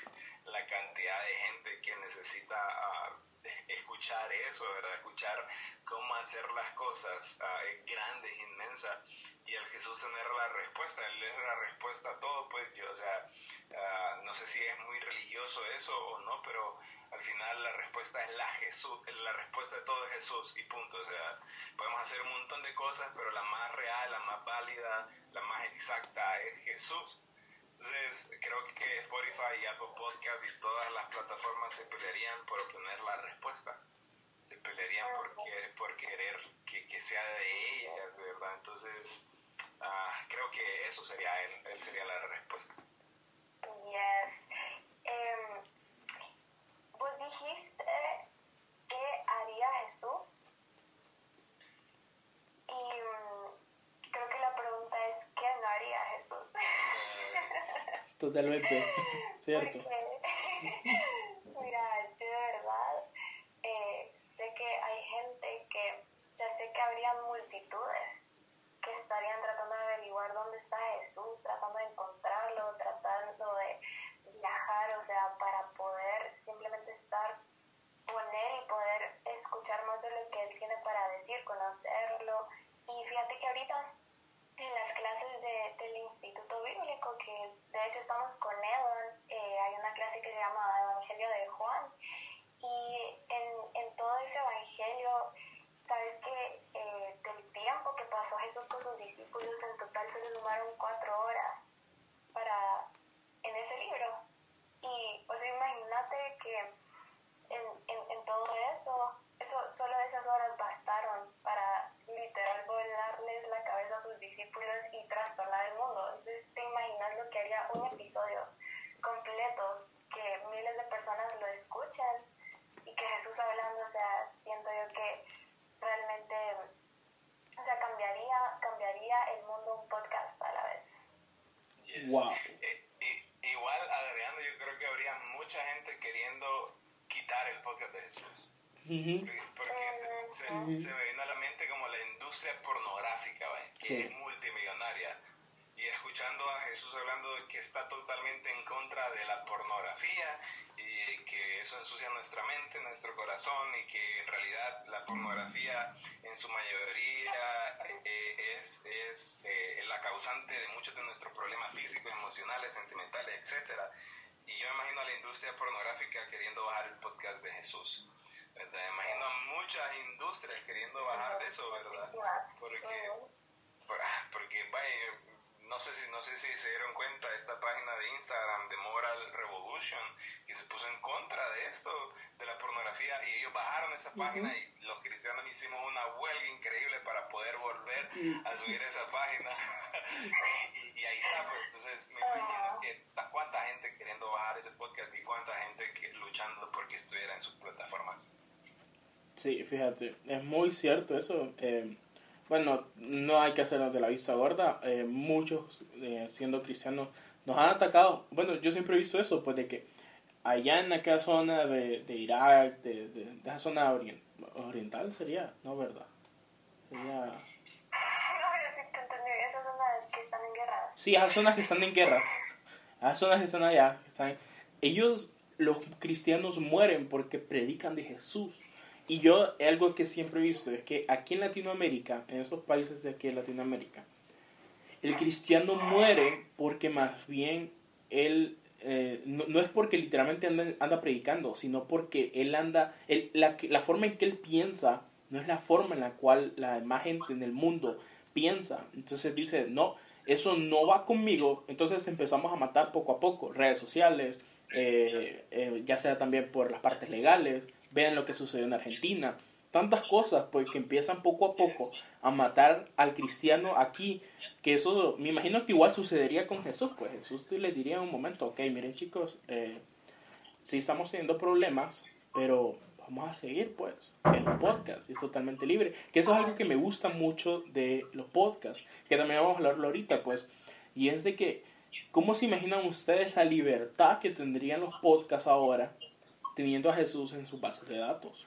la cantidad de gente que necesita uh, escuchar eso, ¿verdad? Escuchar cómo hacer las cosas uh, es grande, es inmensa. Y al Jesús tener la respuesta, Él es la respuesta a todo, pues yo, o sea, uh, no sé si es muy religioso eso o no, pero al final la respuesta es la Jesús, la respuesta de todo es Jesús y punto. O sea, podemos hacer un montón de cosas, pero la más real, la más válida, la más exacta es Jesús. Entonces, creo que Spotify y Apple Podcast y todas las plataformas se pelearían por obtener la respuesta. Se pelearían por, por querer que, que sea de ellas, ¿verdad? Entonces, uh, creo que eso sería él, él sería la respuesta. Yes. Um, dijiste qué haría Jesús y um, creo que la pregunta es qué no haría Jesús. Totalmente, cierto. Porque, mira, yo de verdad eh, sé que hay gente que, ya sé que habría multitudes que estarían tratando de averiguar dónde está Jesús, conocerlo. Y fíjate que ahorita en las clases de, del Instituto Bíblico, que de hecho estamos con Edon, eh, hay una clase que se llama Evangelio de Juan, y en, en todo ese Evangelio, sabes que eh, del tiempo que pasó Jesús con sus discípulos, en total se sumaron cuatro horas para en ese libro. Y, o sea, imagínate que en, en, en todo eso, eso, solo esas horas bastaron para literal volarles la cabeza a sus discípulos y trastornar el mundo. Entonces, te imaginas lo que haría un episodio completo, que miles de personas lo escuchan y que Jesús hablando, o sea, siento yo que realmente, o sea, cambiaría, cambiaría el mundo un podcast a la vez. Yes. Wow. Eh, eh, igual, agregando, yo creo que habría mucha gente queriendo quitar el podcast de Jesús. Uh -huh. Porque, se, se, uh -huh. se, me vino a la mente como la industria pornográfica, ¿vale? que sí. es multimillonaria. Escuchando a Jesús hablando de que está totalmente en contra de la pornografía y que eso ensucia nuestra mente, nuestro corazón y que en realidad la pornografía en su mayoría eh, es, es eh, la causante de muchos de nuestros problemas físicos, emocionales, sentimentales, etcétera. Y, yo imagino a la industria pornográfica queriendo bajar el podcast de Jesús. Me imagino a muchas industrias queriendo bajar de eso, ¿verdad? Porque, porque vaya, no sé si no sé si se dieron cuenta esta página de Instagram de Moral Revolution que se puso en contra de esto de la pornografía y ellos bajaron esa página y los cristianos hicimos una huelga increíble para poder volver a subir esa página. Y, ahí está pues entonces me imagino que cuánta gente queriendo bajar ese podcast y cuánta gente que, luchando porque estuviera en sus plataformas. Sí fíjate es muy cierto eso eh, bueno, no hay que hacernos de la vista gorda. Eh, muchos, eh, siendo cristianos, nos han atacado. Bueno, yo siempre he visto eso, pues de que allá en aquella zona de, de Irak, de, de, esa zona oriental sería, ¿no? ¿Verdad? Sería... Sí, esas zonas que están en guerra. Esas zonas que están allá. Están... Ellos, los cristianos, mueren porque predican de Jesús. Y yo, algo que siempre he visto es que aquí en Latinoamérica, en esos países de aquí en Latinoamérica, el cristiano muere porque más bien él, eh, no, es porque literalmente anda, predicando, sino porque él anda, la, la forma en que él piensa no es la forma en la cual la demás gente en el mundo piensa. Entonces dice, no, eso no va conmigo. Entonces empezamos a matar poco a poco, redes sociales, eh, eh, ya sea también por las partes legales, Vean lo que sucedió en Argentina. Tantas cosas, pues, que empiezan poco a poco a matar al cristiano aquí. Que eso, me imagino que igual sucedería con Jesús. Pues Jesús le diría en un momento, ok, miren chicos, eh, sí estamos teniendo problemas, pero vamos a seguir, pues. El podcast es totalmente libre. Que eso es algo que me gusta mucho de los podcasts. Que también vamos a hablarlo ahorita, pues. Y es de que, ¿cómo se imaginan ustedes la libertad que tendrían los podcasts ahora teniendo a Jesús en su base de datos.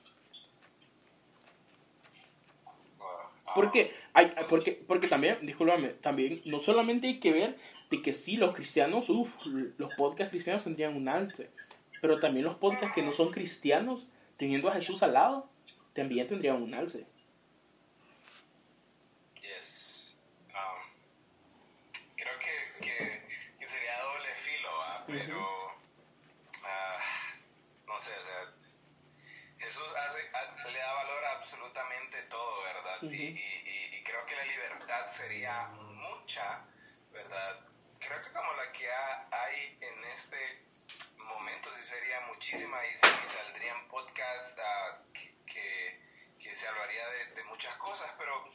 Porque, hay, porque, porque también, discúlpame, también no solamente hay que ver de que sí, los cristianos, uff, los podcasts cristianos tendrían un alce, pero también los podcasts que no son cristianos, teniendo a Jesús al lado, también tendrían un alce. Yes. Um, creo que, que, sería doble filo, ¿ah? pero... le da valor a absolutamente todo, ¿verdad? y, creo que la libertad sería mucha, ¿verdad? Creo que como la que hay en este momento, sí sería muchísima y, saldrían podcasts ah, que, que, se hablaría de, muchas cosas, pero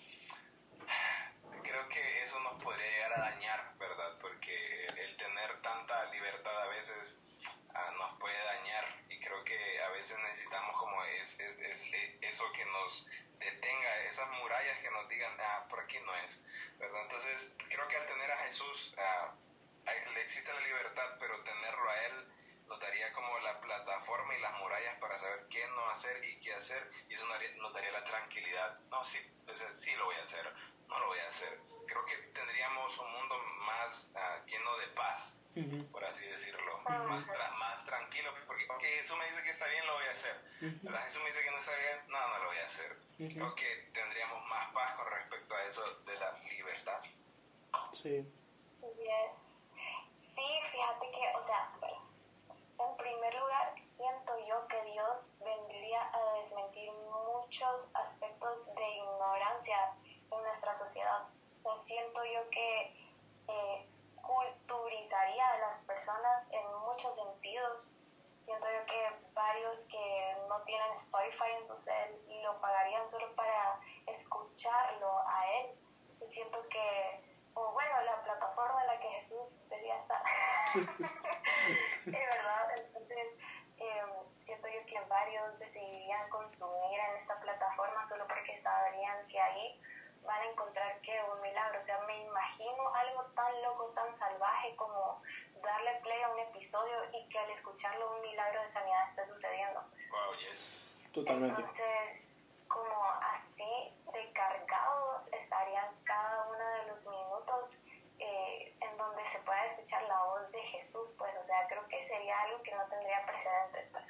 creo que eso nos podría llegar a dañar, ¿verdad? Porque el tener tanta libertad a veces ah, nos puede dañar creo que a veces necesitamos como es, es, eso que nos detenga, esas murallas que nos digan, ah, por aquí no es, ¿verdad? Entonces, creo que al tener a Jesús, ah, le existe la libertad, pero tenerlo a Él nos daría como la plataforma y las murallas para saber qué no hacer y qué hacer, y eso nos daría, la tranquilidad. No, sí, sí lo voy a hacer, no lo voy a hacer. Creo que tendríamos un mundo más uh, lleno de paz por así decirlo, más, más tranquilo, porque Jesús me dice que está bien, lo voy a hacer. Jesús me dice que no, Creo que tendríamos más paz con respecto a eso de la libertad. Sí. Sí, fíjate que, o sea, en primer lugar, siento yo que Dios vendría a desmentir muchos aspectos de ignorancia en nuestra sociedad. O siento yo que eh, culturizaría a las personas en muchos sentidos. Siento yo que varios que no tienen Spotify en su cel lo pagarían solo para escucharlo a él. Y siento que, o bueno, la plataforma en la que Jesús debería estar. Es verdad, entonces em, siento yo que varios decidirían consumir en esta plataforma solo porque sabrían que ahí van a encontrar que un milagro. O sea, me imagino algo tan loco, tan salvaje como darle play a un episodio y que al escucharlo un milagro de sanidad esté sucediendo. Wow, yes. Totalmente. Entonces,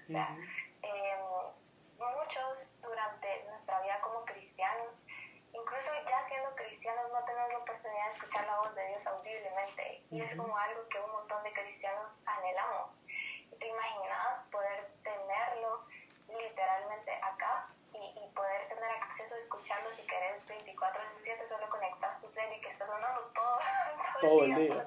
Sea, eh, em, muchos durante nuestra vida como cristianos, incluso ya siendo cristianos, no tenemos la oportunidad de escuchar la voz de Dios audiblemente. Y es como algo que un montón de cristianos anhelamos. ¿Te imaginas poder tenerlo literalmente acá y, y poder tener acceso a escucharlo si querés 24 7 solo conectas tu ser y que estás donando todo, todo, todo el día.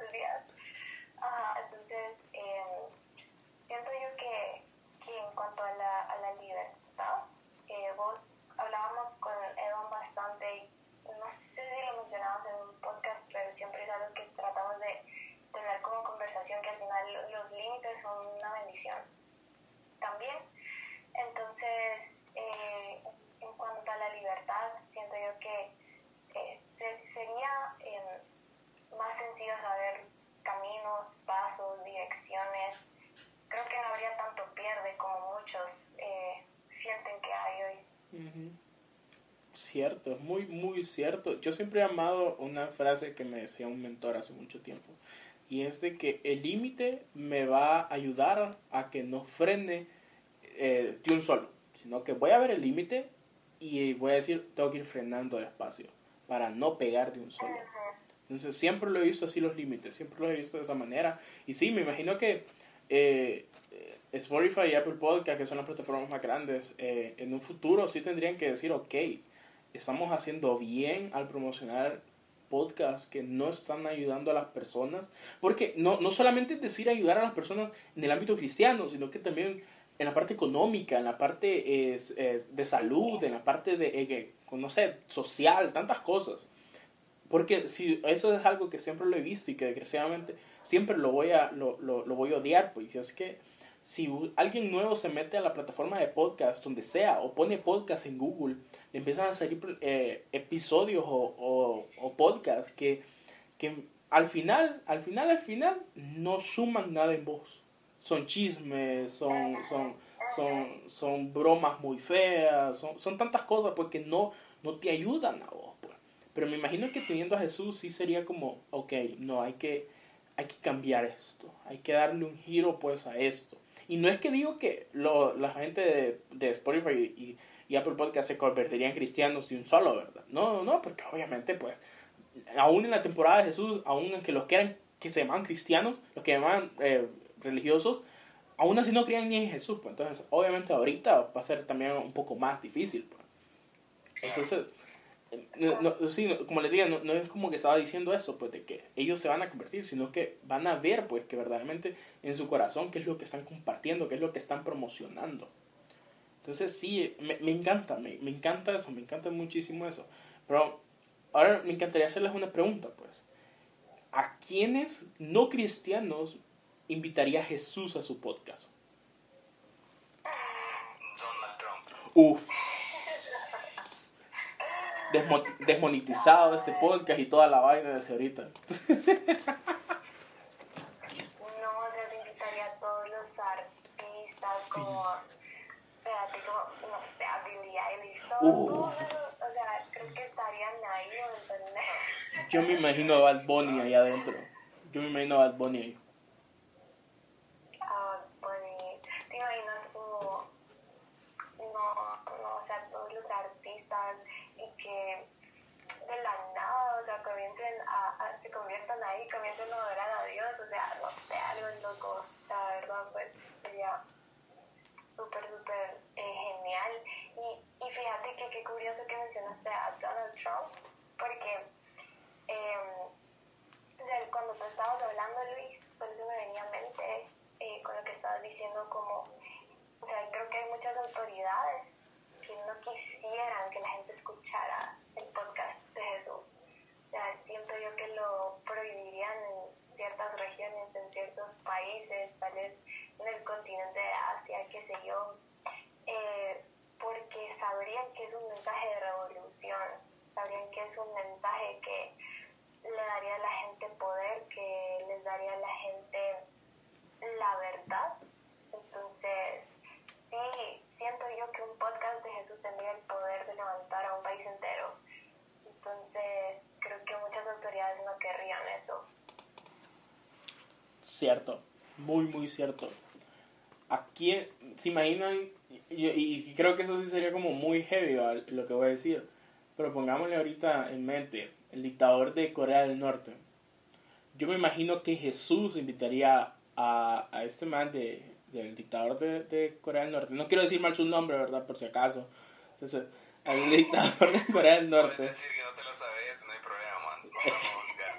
Muy, muy cierto. Yo siempre he amado una frase que me decía un mentor hace mucho tiempo. Y es de que el límite me va a ayudar a que no frene eh, de un solo, sino que voy a ver el límite y voy a decir, tengo que ir frenando despacio para no pegar de un solo. Entonces siempre lo he visto así los límites, siempre lo he visto de esa manera. Y sí, me imagino que eh, Spotify y Apple Podcast, que son las plataformas más grandes, eh, en un futuro sí tendrían que decir, ok, estamos haciendo bien al promocionar podcasts que no están ayudando a las personas. Porque no, no solamente es decir ayudar a las personas en el ámbito cristiano, sino que también en la parte económica, en la parte es, de salud, en la parte de, eh, no sé, social, tantas cosas. Porque si eso es algo que siempre lo he visto y que desgraciadamente siempre lo voy a, lo, lo, lo voy a odiar, pues es que si alguien nuevo se mete a la plataforma de podcast, donde sea, o pone podcast en Google, le empiezan a salir eh, episodios o, o, podcasts que, que al final, al final, al final, no suman nada en voz son chismes, son, son, son, son bromas muy feas, son, son tantas cosas pues que no, no te ayudan a vos. Pues. Pero me imagino que teniendo a Jesús sí sería como, ok, no, hay que, hay que cambiar esto, hay que darle un giro pues a esto. Y no es que digo que lo, la gente de, de Spotify y, y, Apple Podcast se convertirían en cristianos de un solo, ¿verdad? No, no, porque obviamente pues, aún en la temporada de Jesús, aún en que los que eran que se llaman cristianos, los que llaman eh, religiosos, aún así no creían ni en Jesús. Pues. Entonces, obviamente ahorita va a ser también un poco más difícil. Pues. Entonces, no, sí, como les digo, no, es como que estaba diciendo eso, pues de que ellos se van a convertir, sino que van a ver, pues, que verdaderamente en su corazón qué es lo que están compartiendo, qué es lo que están promocionando. Entonces, sí, me, me encanta, me, me encanta eso, me encanta muchísimo eso. Pero ahora me encantaría hacerles una pregunta, pues. ¿A quiénes no cristianos invitaría a Jesús a su podcast? Donald Trump. Uf. Desmonetizado este podcast y toda la vaina desde ahorita. no, yo invitaría a todos los artistas como, espérate, como, no sé, a Billie Eilish, todos, o sea, creo que estarían ahí, Yo me imagino a Bad Bunny ahí adentro. Yo me imagino a Bad Bunny ahí. de la nada, o sea, comiencen a, se conviertan ahí, comiencen a adorar a Dios, o sea, no sé, algo loco, la verdad, pues sería súper, súper eh, genial. Y, y fíjate que qué curioso que mencionaste a Donald Trump, porque eh, cuando tú estabas hablando, Luis, por eso me venía a mente eh, con lo que estabas diciendo, como, o sea, creo que hay muchas autoridades que no quisieran que la gente escuchara el podcast sea, siento yo que lo prohibirían en ciertas regiones, en ciertos países, tal vez en el continente de Asia, qué sé yo, eh, porque sabrían que es un mensaje de revolución, sabrían que es un mensaje que le daría a la gente poder, que les daría a la gente la verdad. Entonces, sí, siento yo que un podcast de Jesús tendría el poder de levantar a un país entero. Entonces, creo que muchas autoridades no querrían eso. Cierto, muy, muy cierto. Aquí, se imaginan, y, creo que eso sí sería como muy heavy lo que voy a decir, pero pongámosle ahorita en mente, el dictador de Corea del Norte. Yo me imagino que Jesús invitaría a, a este man de, del dictador de, de, Corea del Norte. No quiero decir mal su nombre, ¿verdad? Por si acaso. Entonces, Al dictador de Corea del Puedes Norte. decir que no te lo sabes, no hay problema, man. No te vamos a juzgar.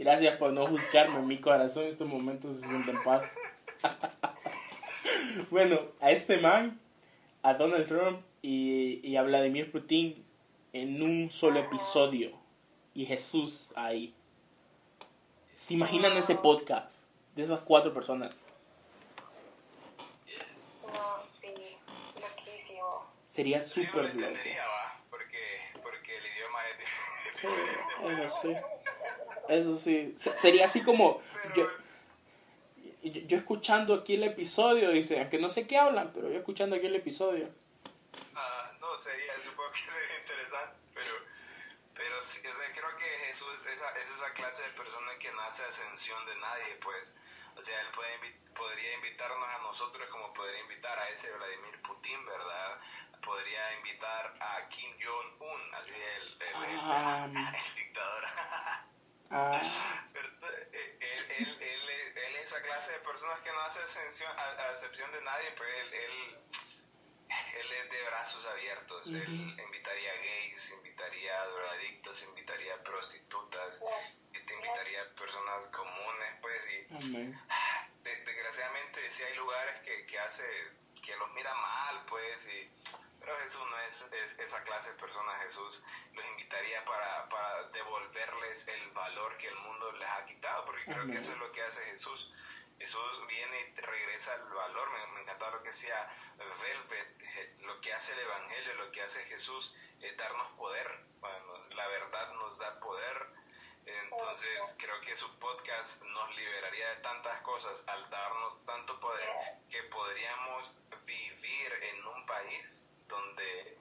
Gracias por no juzgarme. Mi corazón en estos momentos se siente en paz. bueno, a este man, a Donald Trump y, y a Vladimir Putin en un solo episodio. Y Jesús ahí. ¿Se imaginan ese podcast de esas cuatro personas? No, sí, loquísimo. Sería Sí, súper lo loco. porque, porque el idioma es Sí, diferente. sí. Eso sí. Se- Sería así como. Yo, yo, escuchando aquí el episodio, dice, aunque no sé qué hablan, pero yo escuchando aquí el episodio. Ah, no, sería, supongo que sería interesante, pero, pero sí, o sea, creo que Jesús es esa, es esa clase de persona que no hace ascensión de nadie, pues. O sea, él puede podría invitarnos a nosotros como podría invitar a ese Vladimir Putin, ¿verdad? Podría invitar a Kim Jong-un, así el, el, el- Ah. el dictador. Ah. Eh, Él, él, él, es- él es esa clase de personas que no hace ascensión, a, a excepción de nadie, pues él, él, él es de brazos abiertos. Él invitaría a gays, invitaría a drogadictos, invitaría a prostitutas, y te invitaría a personas comunes, pues, y de- desgraciadamente sí hay lugares que, que hace, que los mira mal, pues, y, pero Jesús no es, es esa clase de personas, Jesús los invitaría para, para devolverles el valor que el mundo les ha quitado, porque creo Amén. que eso es lo que hace Jesús. Jesús viene y regresa el valor, me, me encantaba lo que decía Velvet, eh, lo que hace el Evangelio, lo que hace Jesús es darnos poder, bueno, la verdad nos da poder, entonces creo que su podcast nos liberaría de tantas cosas al darnos tanto poder que podríamos vivir en un país donde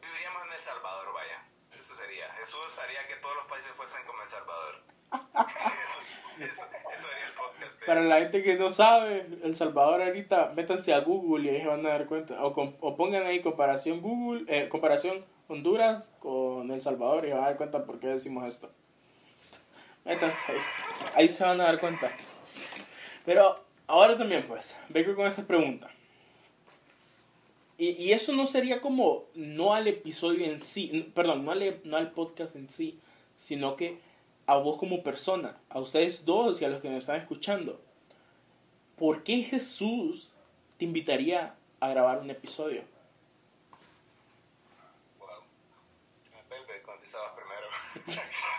viviríamos en El Salvador, vaya. Eso sería. Jesús haría que todos los países fuesen como El Salvador. eso, eso, eso haría el podcast. Para la gente que no sabe, El Salvador ahorita, métanse a Google y ahí se van a dar cuenta. O, com- o pongan ahí comparación Google, eh, comparación Honduras con El Salvador y van a dar cuenta por qué decimos esto. Métanse ahí. Ahí se van a dar cuenta. Pero ahora también, pues, vengo con esta pregunta. Y, y eso no sería como, no al episodio en sí, perdón, no al, no al podcast en sí, sino que a vos como persona, a ustedes dos y a los que nos están escuchando. ¿Por qué Jesús te invitaría a grabar un episodio? Wow. Velvet, contestabas primero.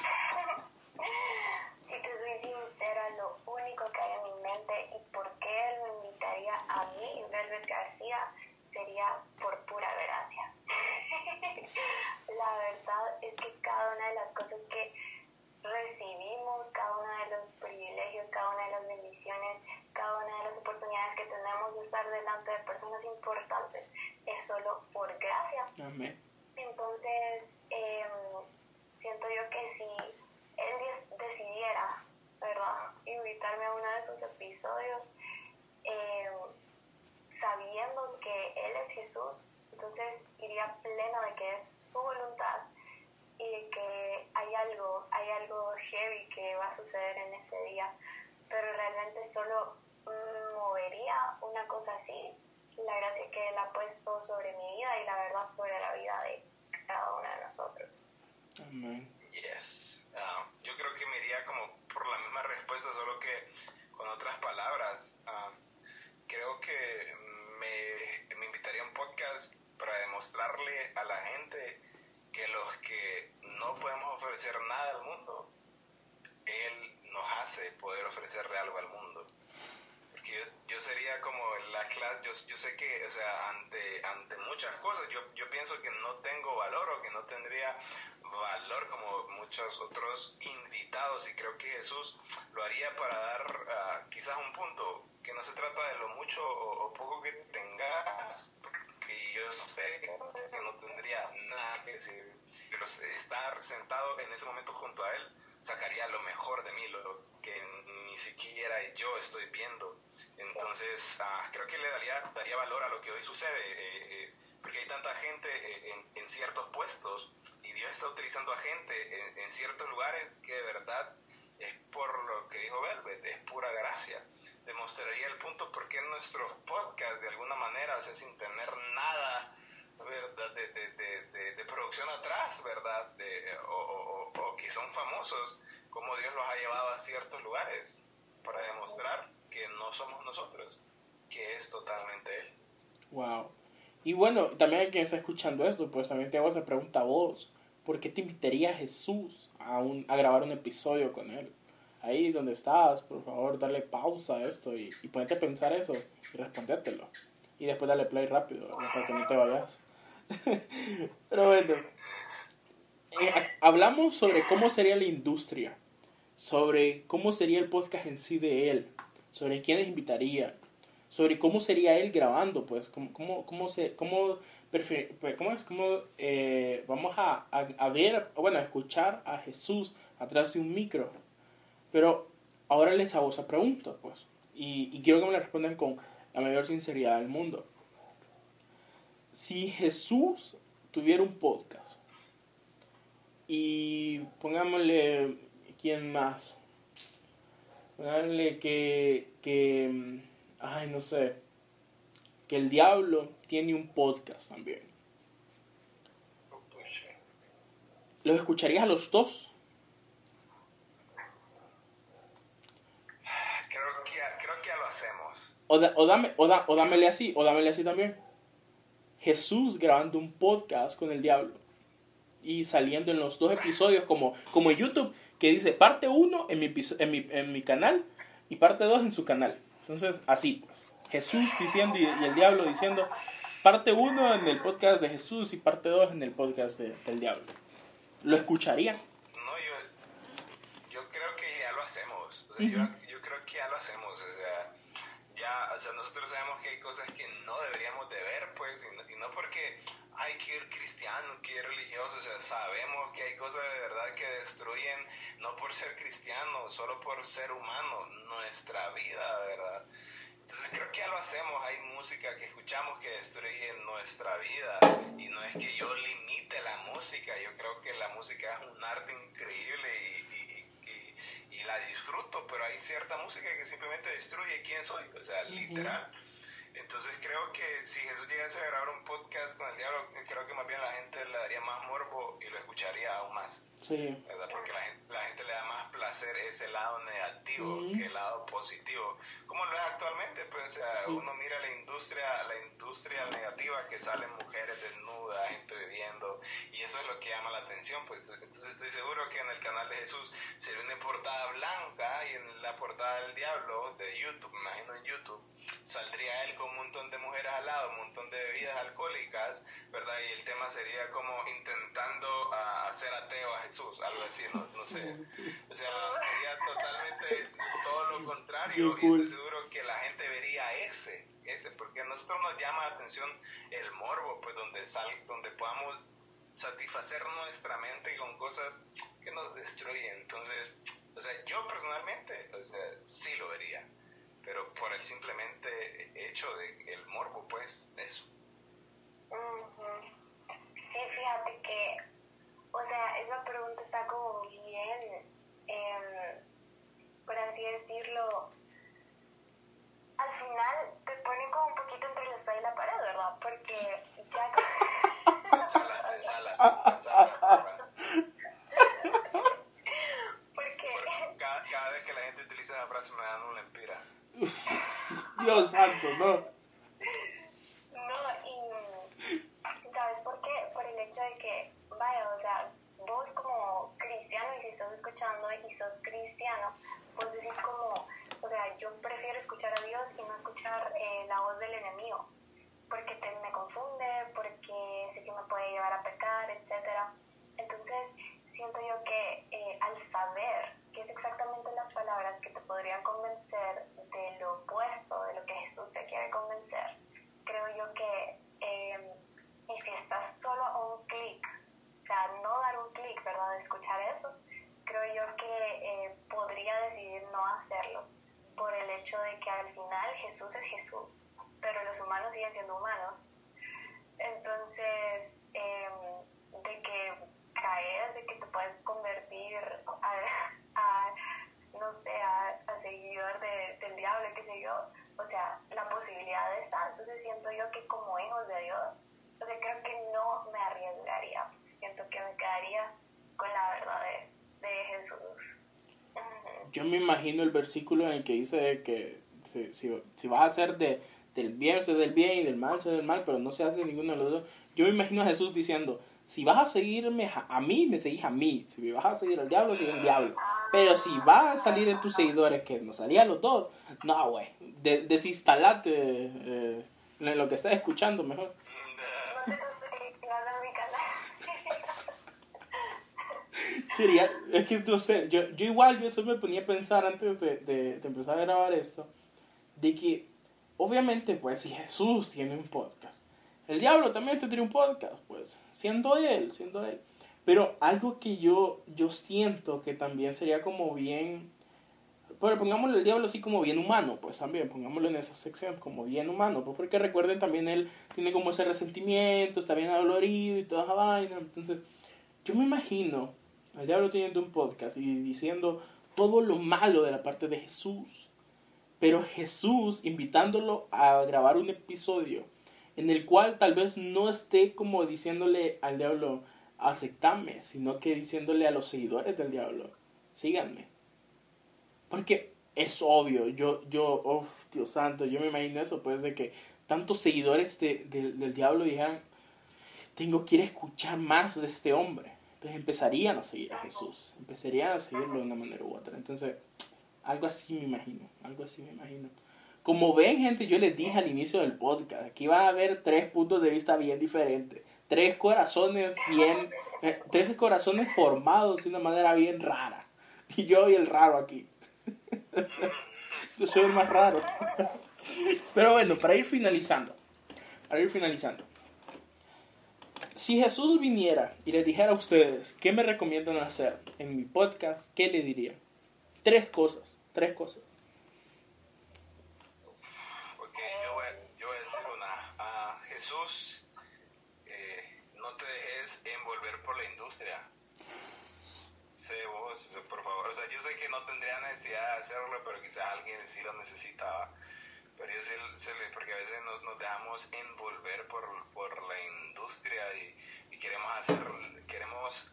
Lo único que hay en mi mente y por qué él me invitaría a mí, Velvet García, por pura gracia. La verdad es que cada una de las cosas que recibimos, cada uno de los privilegios, cada una de las bendiciones, cada una de las oportunidades que tenemos de estar delante de personas importantes, es solo por gracia. Amén. Entonces, em, siento yo que si él decidiera, ¿verdad?, invitarme a uno de sus episodios, em, sabiendo que Él es Jesús, entonces iría plena de que es su voluntad y de que hay algo, hay algo heavy que va a suceder en ese día, pero realmente solo mm, movería una cosa así, la gracia que Él ha puesto sobre mi vida y la verdad sobre la vida de cada uno de nosotros. Amén. Yes. Ah, yo creo que me iría como por la misma respuesta, solo que con otras palabras. Ah, creo que me, me invitaría a un podcast para demostrarle a la gente que los que no podemos ofrecer nada al mundo, poder ofrecerle algo al mundo. Porque yo, yo sería como la clase, yo, yo sé que, o sea, ante, ante muchas cosas, yo, yo pienso que no tengo valor o que no tendría valor como muchos otros invitados y creo que Jesús lo haría para dar ah, quizás un punto que no se trata de lo mucho o, o poco que tengas, porque yo sé que no tendría nada que decir, pero estar sentado en ese momento junto a Él sacaría lo mejor de mí, lo que ni siquiera yo estoy viendo. Entonces, ah, creo que le daría, valor a lo que hoy sucede, eh, eh, porque hay tanta gente eh, en, ciertos puestos y Dios está utilizando a gente en, en ciertos lugares que de verdad es por lo que dijo Velvet, es pura gracia. Demostraría el punto por qué nuestros podcasts, de alguna manera, o sea, sin tener nada ¿verdad? De, de, de, producción atrás, ¿verdad? O, o, que son famosos, como Dios los ha llevado a ciertos lugares para demostrar que no somos nosotros, que es totalmente Él. Wow. Y bueno, también hay quien está escuchando esto, pues también te hago esa pregunta a vos. ¿Por qué te invitaría a Jesús a, un, a grabar un episodio con Él? Ahí donde estás, por favor, darle pausa a esto y, y ponerte a pensar eso y respondértelo. Y después darle play rápido, para que no te vayas. Pero bueno, eh, hablamos sobre cómo sería la industria, sobre cómo sería el podcast en sí de él, sobre quiénes invitaría, sobre cómo sería él grabando, pues, cómo, cómo, cómo, se, cómo, pues, cómo cómo eh, vamos a, a, ver, bueno, a escuchar a Jesús atrás de un micro. Pero ahora les hago esa pregunta, pues, y, y quiero que me la respondan con la mayor sinceridad del mundo. Si Jesús tuviera un podcast y pongámosle, ¿quién más? Pongámosle que, que ay, no sé, que el diablo tiene un podcast también. ¿Los escucharías a los dos? Creo que, creo que ya lo hacemos. O, o, dame, o, da, o dámele así, o dámele así también. Jesús grabando un podcast con el diablo y saliendo en los dos episodios como, como en YouTube, que dice parte 1 en mi, en, mi, en mi canal y parte 2 en su canal. Entonces, así, pues. Jesús diciendo y, el diablo diciendo, parte 1 en el podcast de Jesús y parte 2 en el podcast del diablo. ¿Lo escucharía? No, yo, yo creo que ya lo hacemos. yo, yo, creo que ya lo hacemos. O sea, ya, o sea, nosotros sabemos que hay cosas que no deberíamos de ver, pues, y no, porque hay que ir cristiano, que ir religioso, o sea, sabemos que hay cosas de verdad que destruyen, no por ser cristiano, solo por ser humano, nuestra vida, ¿verdad? Entonces creo que ya lo hacemos, hay música que escuchamos que destruye nuestra vida y no es que yo limite la música, yo creo que la música es un arte increíble y, la disfruto, pero hay cierta música que simplemente destruye quién soy, o sea, literal. Entonces creo que si Jesús llegase a grabar un podcast con el diablo, creo que más bien la gente le daría más morbo y lo escucharía aún más. Sí. ¿verdad? Porque la gente, la gente le da más placer ese lado negativo que el lado positivo. Como lo es actualmente, pues, o sea, uno mira la industria, la industria negativa que salen mujeres desnudas, gente bebiendo, y eso es lo que llama la atención, pues. Entonces estoy seguro que en el canal de Jesús sería una portada blanca y en la portada del diablo de YouTube, me imagino en YouTube, saldría él con un montón de mujeres al lado, un montón de bebidas alcohólicas, ¿verdad? Y el tema sería como intentando uh, hacer ateo a Jesús, algo así, no, no sé. O sea, sería totalmente todo lo contrario y estoy seguro que la gente vería ese, ese, porque a nosotros nos llama la atención el morbo, pues donde sal, donde podamos satisfacer nuestra mente con cosas que nos destruyen. Entonces, o sea, yo personalmente, o sea, sí lo vería pero por el simplemente hecho de el morbo, pues, eso. Sí, fíjate que, o sea, esa pregunta está como bien, eh, por así decirlo, al final te pone como un poquito entre la espalda y la pared, ¿verdad? Porque ya... Porque... Cada, cada, vez que la gente utiliza esa frase me dan una empira. Dios santo, no. No, y ¿sabes por qué? Por el hecho de que, vaya, o sea, vos como cristiano, y si estás escuchando y sos cristiano, pues decís como, o sea, yo prefiero escuchar a Dios y no escuchar eh, la voz del enemigo, porque te, me confunde, porque sé que me puede llevar a pecar, etc. Entonces, siento yo que eh, al saber que es exactamente las palabras que te podrían convencer de lo opuesto, de lo que Jesús te quiere convencer. Creo yo que, em, y si estás solo a un clic, o sea, no dar un clic, ¿verdad?, de escuchar eso, creo yo que eh, podría decidir no hacerlo por el hecho de que al final Jesús es Jesús, pero los humanos siguen siendo humanos. Entonces, em, de que caes, de que te puedes convertir a no sé, a, a seguidor de, del diablo, qué sé yo, o sea, la posibilidad está. Entonces siento yo que como hijos de Dios, o sea, creo que no me arriesgaría, siento que me quedaría con la verdad de, de Jesús. Yo me imagino el versículo en el que dice que si, si, si vas a hacer de, del bien, se del bien y del mal, se del mal, pero no se hace ninguno de los dos. Yo me imagino a Jesús diciendo, si vas a seguirme a, a mí, me seguís a mí. Si me vas a seguir al diablo, sigue al diablo. Ah, pero si vas a salir en tus seguidores, que no salían los dos, no, güey. desinstalate eh, lo que estás escuchando mejor. Sería, es que no sé, yo, yo igual, yo eso me ponía a pensar antes de, de, de empezar a grabar esto, de que obviamente, pues, si Jesús tiene un podcast, el diablo también tendría un podcast, pues, siendo él, siendo él. Pero algo que yo, yo siento que también sería como bien, pero pongámoslo el diablo así como bien humano, pues también, pongámoslo en esa sección como bien humano, pues porque recuerden también él tiene como ese resentimiento, está bien adolorido y toda esa vaina. Entonces, yo me imagino al diablo teniendo un podcast y diciendo todo lo malo de la parte de Jesús, pero Jesús invitándolo a grabar un episodio en el cual tal vez no esté como diciéndole al diablo, aceptame, sino que diciéndole a los seguidores del diablo, síganme. Porque es obvio, yo, yo, oh, Dios santo, yo me imagino eso, pues de que tantos seguidores del diablo dijeran, tengo que ir a escuchar más de este hombre. Entonces empezarían a seguir a Jesús, empezarían a seguirlo de una manera u otra. Entonces, algo así me imagino, algo así me imagino. Como ven, gente, yo les dije al inicio del podcast, aquí van a haber tres puntos de vista bien diferentes. Tres corazones bien, eh, tres corazones formados de una manera bien rara. Y yo y el raro aquí. yo soy el más raro. Pero bueno, para ir finalizando, para ir finalizando. Si Jesús viniera y les dijera a ustedes qué me recomiendan hacer en mi podcast, ¿qué le diría? Tres cosas, tres cosas. Jesús, eh, no envolver por la industria. Por favor. O sea, yo sé que no tendría necesidad de hacerlo, pero quizás alguien sí lo necesitaba. Pero yo sé, porque a veces nos, dejamos envolver por, por la industria y, queremos hacer, queremos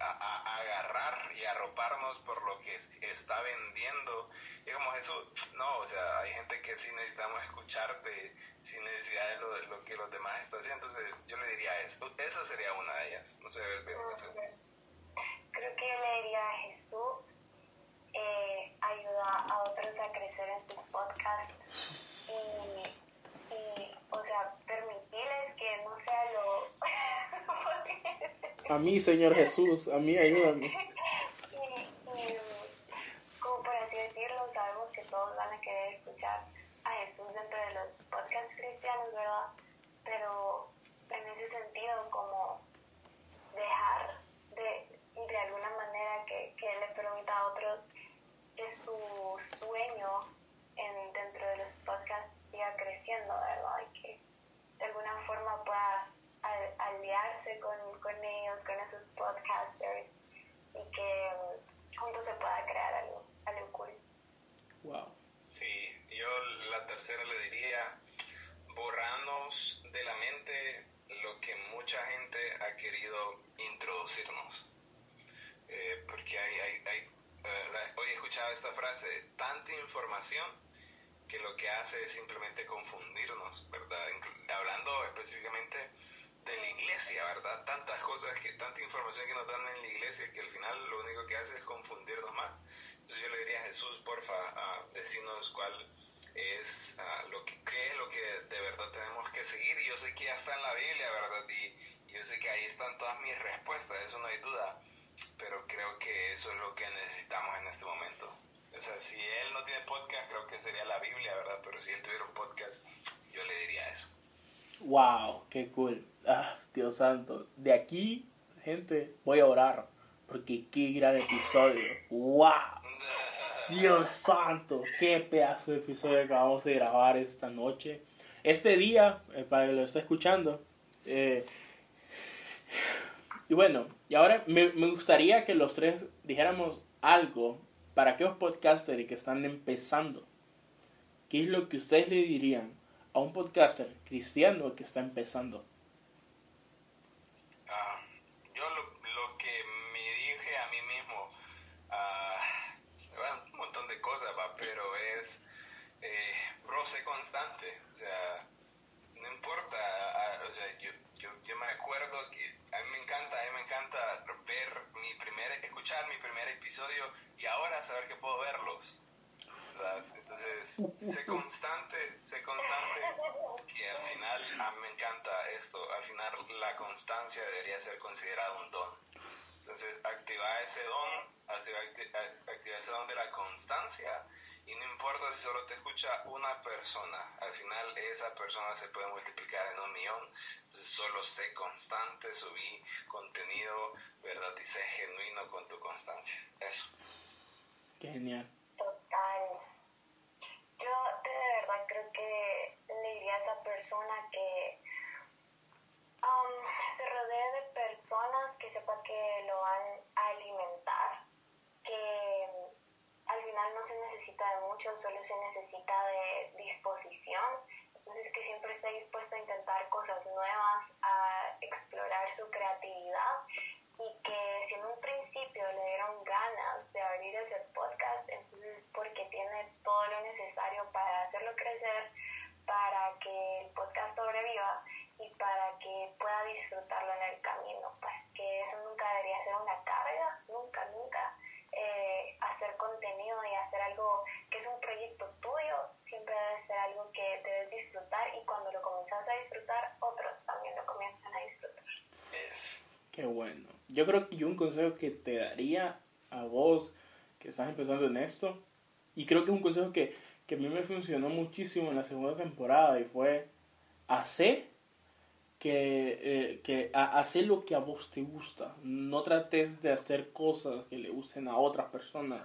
agarrar y arroparnos por lo que está vendiendo. Y como Jesús, no, o sea, hay gente que sí necesitamos escucharte sin necesidad de lo, lo, que los demás están haciendo. Entonces yo le diría eso. Esa sería una de ellas. No sé, Creo que yo le diría a Jesús, eh, ayuda a otros a crecer en sus podcasts y, y o sea, permitirles que no sea lo... a mí, Señor Jesús, a mí ayúdame. y, y, como por así decirlo, sabemos que todos van a querer escuchar a Jesús dentro de los podcasts cristianos, ¿verdad? Pero en ese sentido, como dejar de, de alguna manera que, que le permita a otros que su sueño en, dentro de los podcasts siga creciendo, ¿verdad? Y que de alguna forma pueda aliarse con, con ellos, con esos podcasters y que juntos se pueda crear algo, algo cool. Wow tercera le diría, borrarnos de la mente lo que mucha gente ha querido introducirnos. Eh, porque hay, hay, hay eh, hoy he escuchado esta frase, tanta información que lo que hace es simplemente confundirnos, ¿verdad? hablando específicamente de la iglesia, ¿verdad? Tantas cosas, que, tanta información que nos dan en la iglesia que al final lo único que hace es confundirnos más. Entonces yo le diría a Jesús, porfa, uh, decirnos cuál es uh, lo que es lo que de verdad tenemos que seguir. Y yo sé que ya está en la Biblia, ¿verdad? Y, yo sé que ahí están todas mis respuestas, eso no hay duda. Pero creo que eso es lo que necesitamos en este momento. O sea, si él no tiene podcast, creo que sería la Biblia, ¿verdad? Pero si él tuviera un podcast, yo le diría eso. ¡Wow! ¡Qué cool! ¡Ah, Dios santo! De aquí, gente, voy a orar. Porque qué gran episodio. ¡Wow! Dios santo, qué pedazo de episodio acabamos de grabar esta noche. Este día, eh, para que lo esté escuchando. Eh, y bueno, y ahora me, me, gustaría que los tres dijéramos algo para aquellos podcasters que están empezando. ¿Qué es lo que ustedes le dirían a un podcaster cristiano que está empezando? Episodio y ahora saber que puedo verlos. Entonces, sé constante, sé constante, que al final, a mí me encanta esto, al final la constancia debería ser considerada un don. Entonces, activar ese don, activar ese don de la constancia y no importa si solo te escucha una persona, al final esa persona se puede multiplicar en un millón. Entonces solo sé constante, subí contenido, ¿verdad? Y sé genuino con tu constancia. Eso. Qué genial. Total. Yo de verdad creo que le diría a esa persona que um, se rodee de personas que sepa que lo van a alimentar, que al final no se necesita de mucho, solo se necesita de disposición. Entonces que siempre esté dispuesto a intentar cosas nuevas, a explorar su creatividad y que si en un principio le dieron ganas de abrir ese podcast, entonces porque tiene todo lo necesario para hacerlo crecer, para que el podcast sobreviva y para que pueda disfrutarlo en el camino, pues que eso nunca debería ser una carga, nunca, nunca eh, hacer contenido y hacer algo que es un proyecto tuyo, siempre debe ser algo que debes disfrutar y cuando lo comienzas a disfrutar, otros también lo comienzan a disfrutar. Qué bueno. Yo creo que un consejo que te daría a vos que estás empezando en esto, y creo que es un consejo que, que a mí me funcionó muchísimo en la segunda temporada y fue hacer que, eh, que hacer lo que a vos te gusta. No trates de hacer cosas que le gusten a otras personas.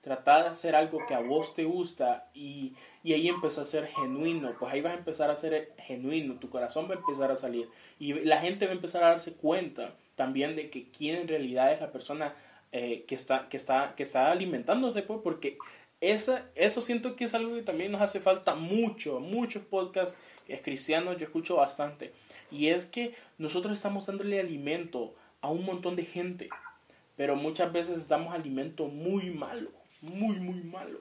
Trata de hacer algo que a vos te gusta y, y ahí empieza a ser genuino. Pues ahí vas a empezar a ser genuino. Tu corazón va a empezar a salir. Y la gente va a empezar a darse cuenta también de que quién en realidad es la persona eh, que, está, que, está, que está alimentándose. Pues, porque esa, eso siento que es algo que también nos hace falta mucho. Muchos podcasts es cristianos yo escucho bastante y es que nosotros estamos dándole alimento a un montón de gente, pero muchas veces damos alimento muy malo, muy, muy malo.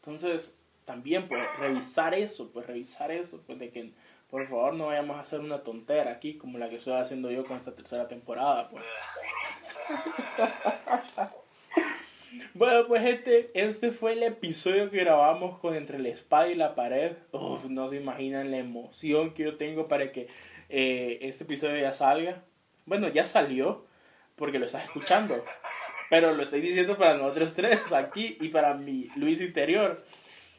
Entonces, también pues revisar eso, pues revisar eso, pues de que por favor no vayamos a hacer una tontera aquí como la que estoy haciendo yo con esta tercera temporada, pues. Bueno, pues este, este fue el episodio que grabamos con Entre la Espada y la Pared. Uf, no se imaginan la emoción que yo tengo para que eh, este episodio ya salga. Bueno, ya salió porque lo estás escuchando. Pero lo estoy diciendo para nosotros tres aquí y para mi Luis interior.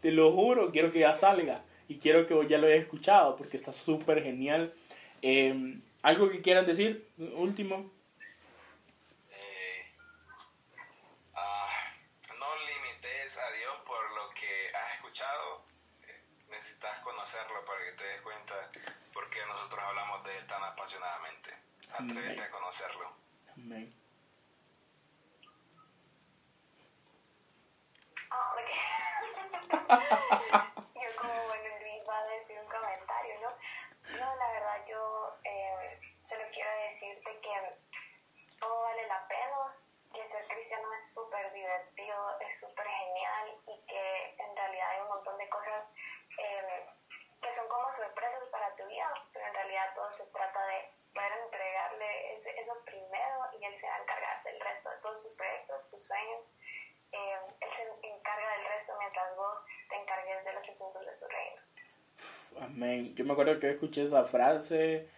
Te lo juro, quiero que ya salga. Y quiero que ya lo hayas escuchado porque está súper genial. Eh, ¿Algo que quieran decir? Último. Atrévete a conocerlo. Amén. Oh, okay. yo como bueno Luis va a decir un comentario, ¿no? No, la verdad yo eh, solo quiero decirte que todo vale la pena, que ser cristiano es súper es súper genial y que en realidad hay un montón de cosas eh, que son como sorpresas para tu vida, pero en realidad todo se trata de poder entregarle eso primero y él se va a encargar del resto de todos tus proyectos, tus sueños. Eh, él se encarga del resto mientras vos te encargues de los asuntos de su reino. Amén. Yo me acuerdo que escuché esa frase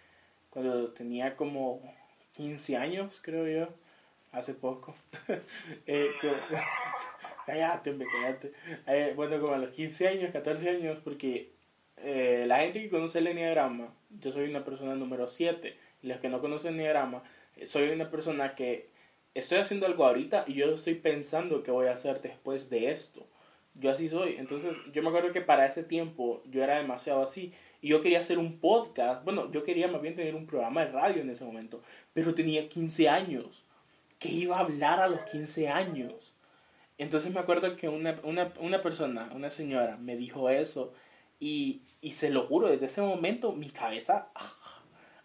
cuando tenía como 15 años, creo yo, hace poco. eh, cállate, hombre, cállate. Eh, bueno, como a los 15 años, 14 años, porque eh, la gente que conoce el enneagrama, yo soy una persona número 7 los que no conocen Diagrama, soy una persona que estoy haciendo algo ahorita y yo estoy pensando qué voy a hacer después de esto. Yo así soy. Entonces, yo me acuerdo que para ese tiempo yo era demasiado así. Y yo quería hacer un podcast. Bueno, yo quería más bien tener un programa de radio en ese momento. Pero tenía 15 años. ¿Qué iba a hablar a los 15 años? Entonces me acuerdo que una, una, una persona, una señora, me dijo eso. Y, y se lo juro, desde ese momento mi cabeza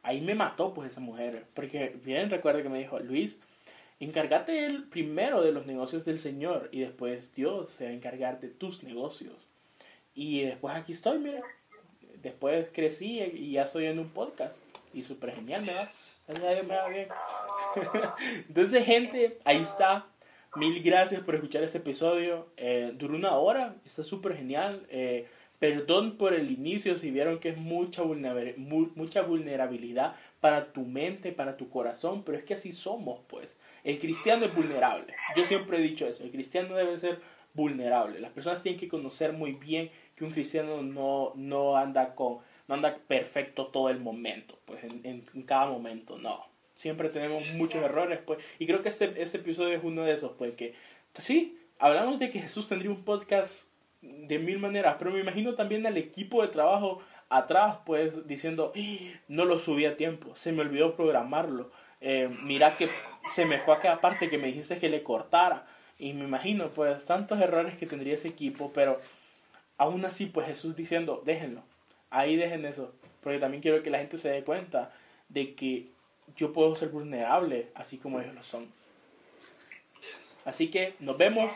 ahí me mató pues esa mujer. Porque bien recuerdo que me dijo, Luis, encárgate el primero de los negocios del Señor y después Dios se va a encargar de tus negocios. Y después aquí estoy, mira. Después crecí y ya estoy en un podcast. Y súper genial, me va. me va bien. Entonces, gente, ahí está. Mil gracias por escuchar este episodio. Eh, duró una hora, está súper genial. Eh, perdón por el inicio si vieron que es mucha, vulnerabilidad para tu mente, para tu corazón, pero es que así somos, pues. El cristiano es vulnerable. Yo siempre he dicho eso, el cristiano debe ser vulnerable. Las personas tienen que conocer muy bien que un cristiano no, no anda con no anda perfecto todo el momento, pues en, cada momento, no. Siempre tenemos muchos errores, pues, y creo que este, este episodio es uno de esos, pues, que sí, hablamos de que Jesús tendría un podcast de mil maneras, pero me imagino también al equipo de trabajo atrás, pues, diciendo, no lo subí a tiempo, se me olvidó programarlo, eh, mira que se me fue a cada parte que me dijiste que le cortara, y me imagino, pues, tantos errores que tendría ese equipo, pero aún así, pues, Jesús diciendo, déjenlo, ahí dejen eso, porque también quiero que la gente se dé cuenta de que yo puedo ser vulnerable, así como ellos lo son. Así que nos vemos,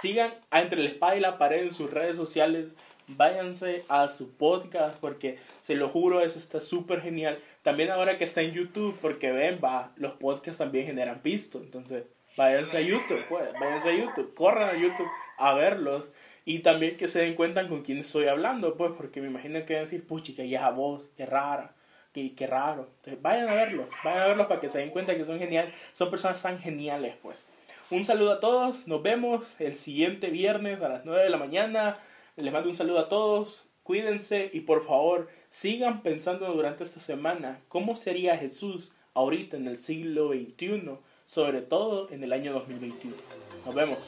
sigan Entre la Espada y la Pared en sus redes sociales, váyanse a su podcast porque se lo juro, eso está súper genial. También ahora que está en YouTube, porque ven, va, los podcasts también generan visto, entonces váyanse a YouTube, pues, váyanse a YouTube, corran a YouTube a verlos. Y también que se den cuenta con quién estoy hablando, pues, porque me imagino que van a decir, puchi, que esa voz, qué rara, qué, qué raro. Entonces, vayan a verlos, vayan a verlos para que se den cuenta que son geniales, son personas tan geniales, pues. Un saludo a todos, nos vemos el siguiente viernes a las 9 de la mañana. Les mando un saludo a todos, cuídense y por favor sigan pensando durante esta semana cómo sería Jesús ahorita en el siglo XXI, sobre todo en el año 2021. Nos vemos.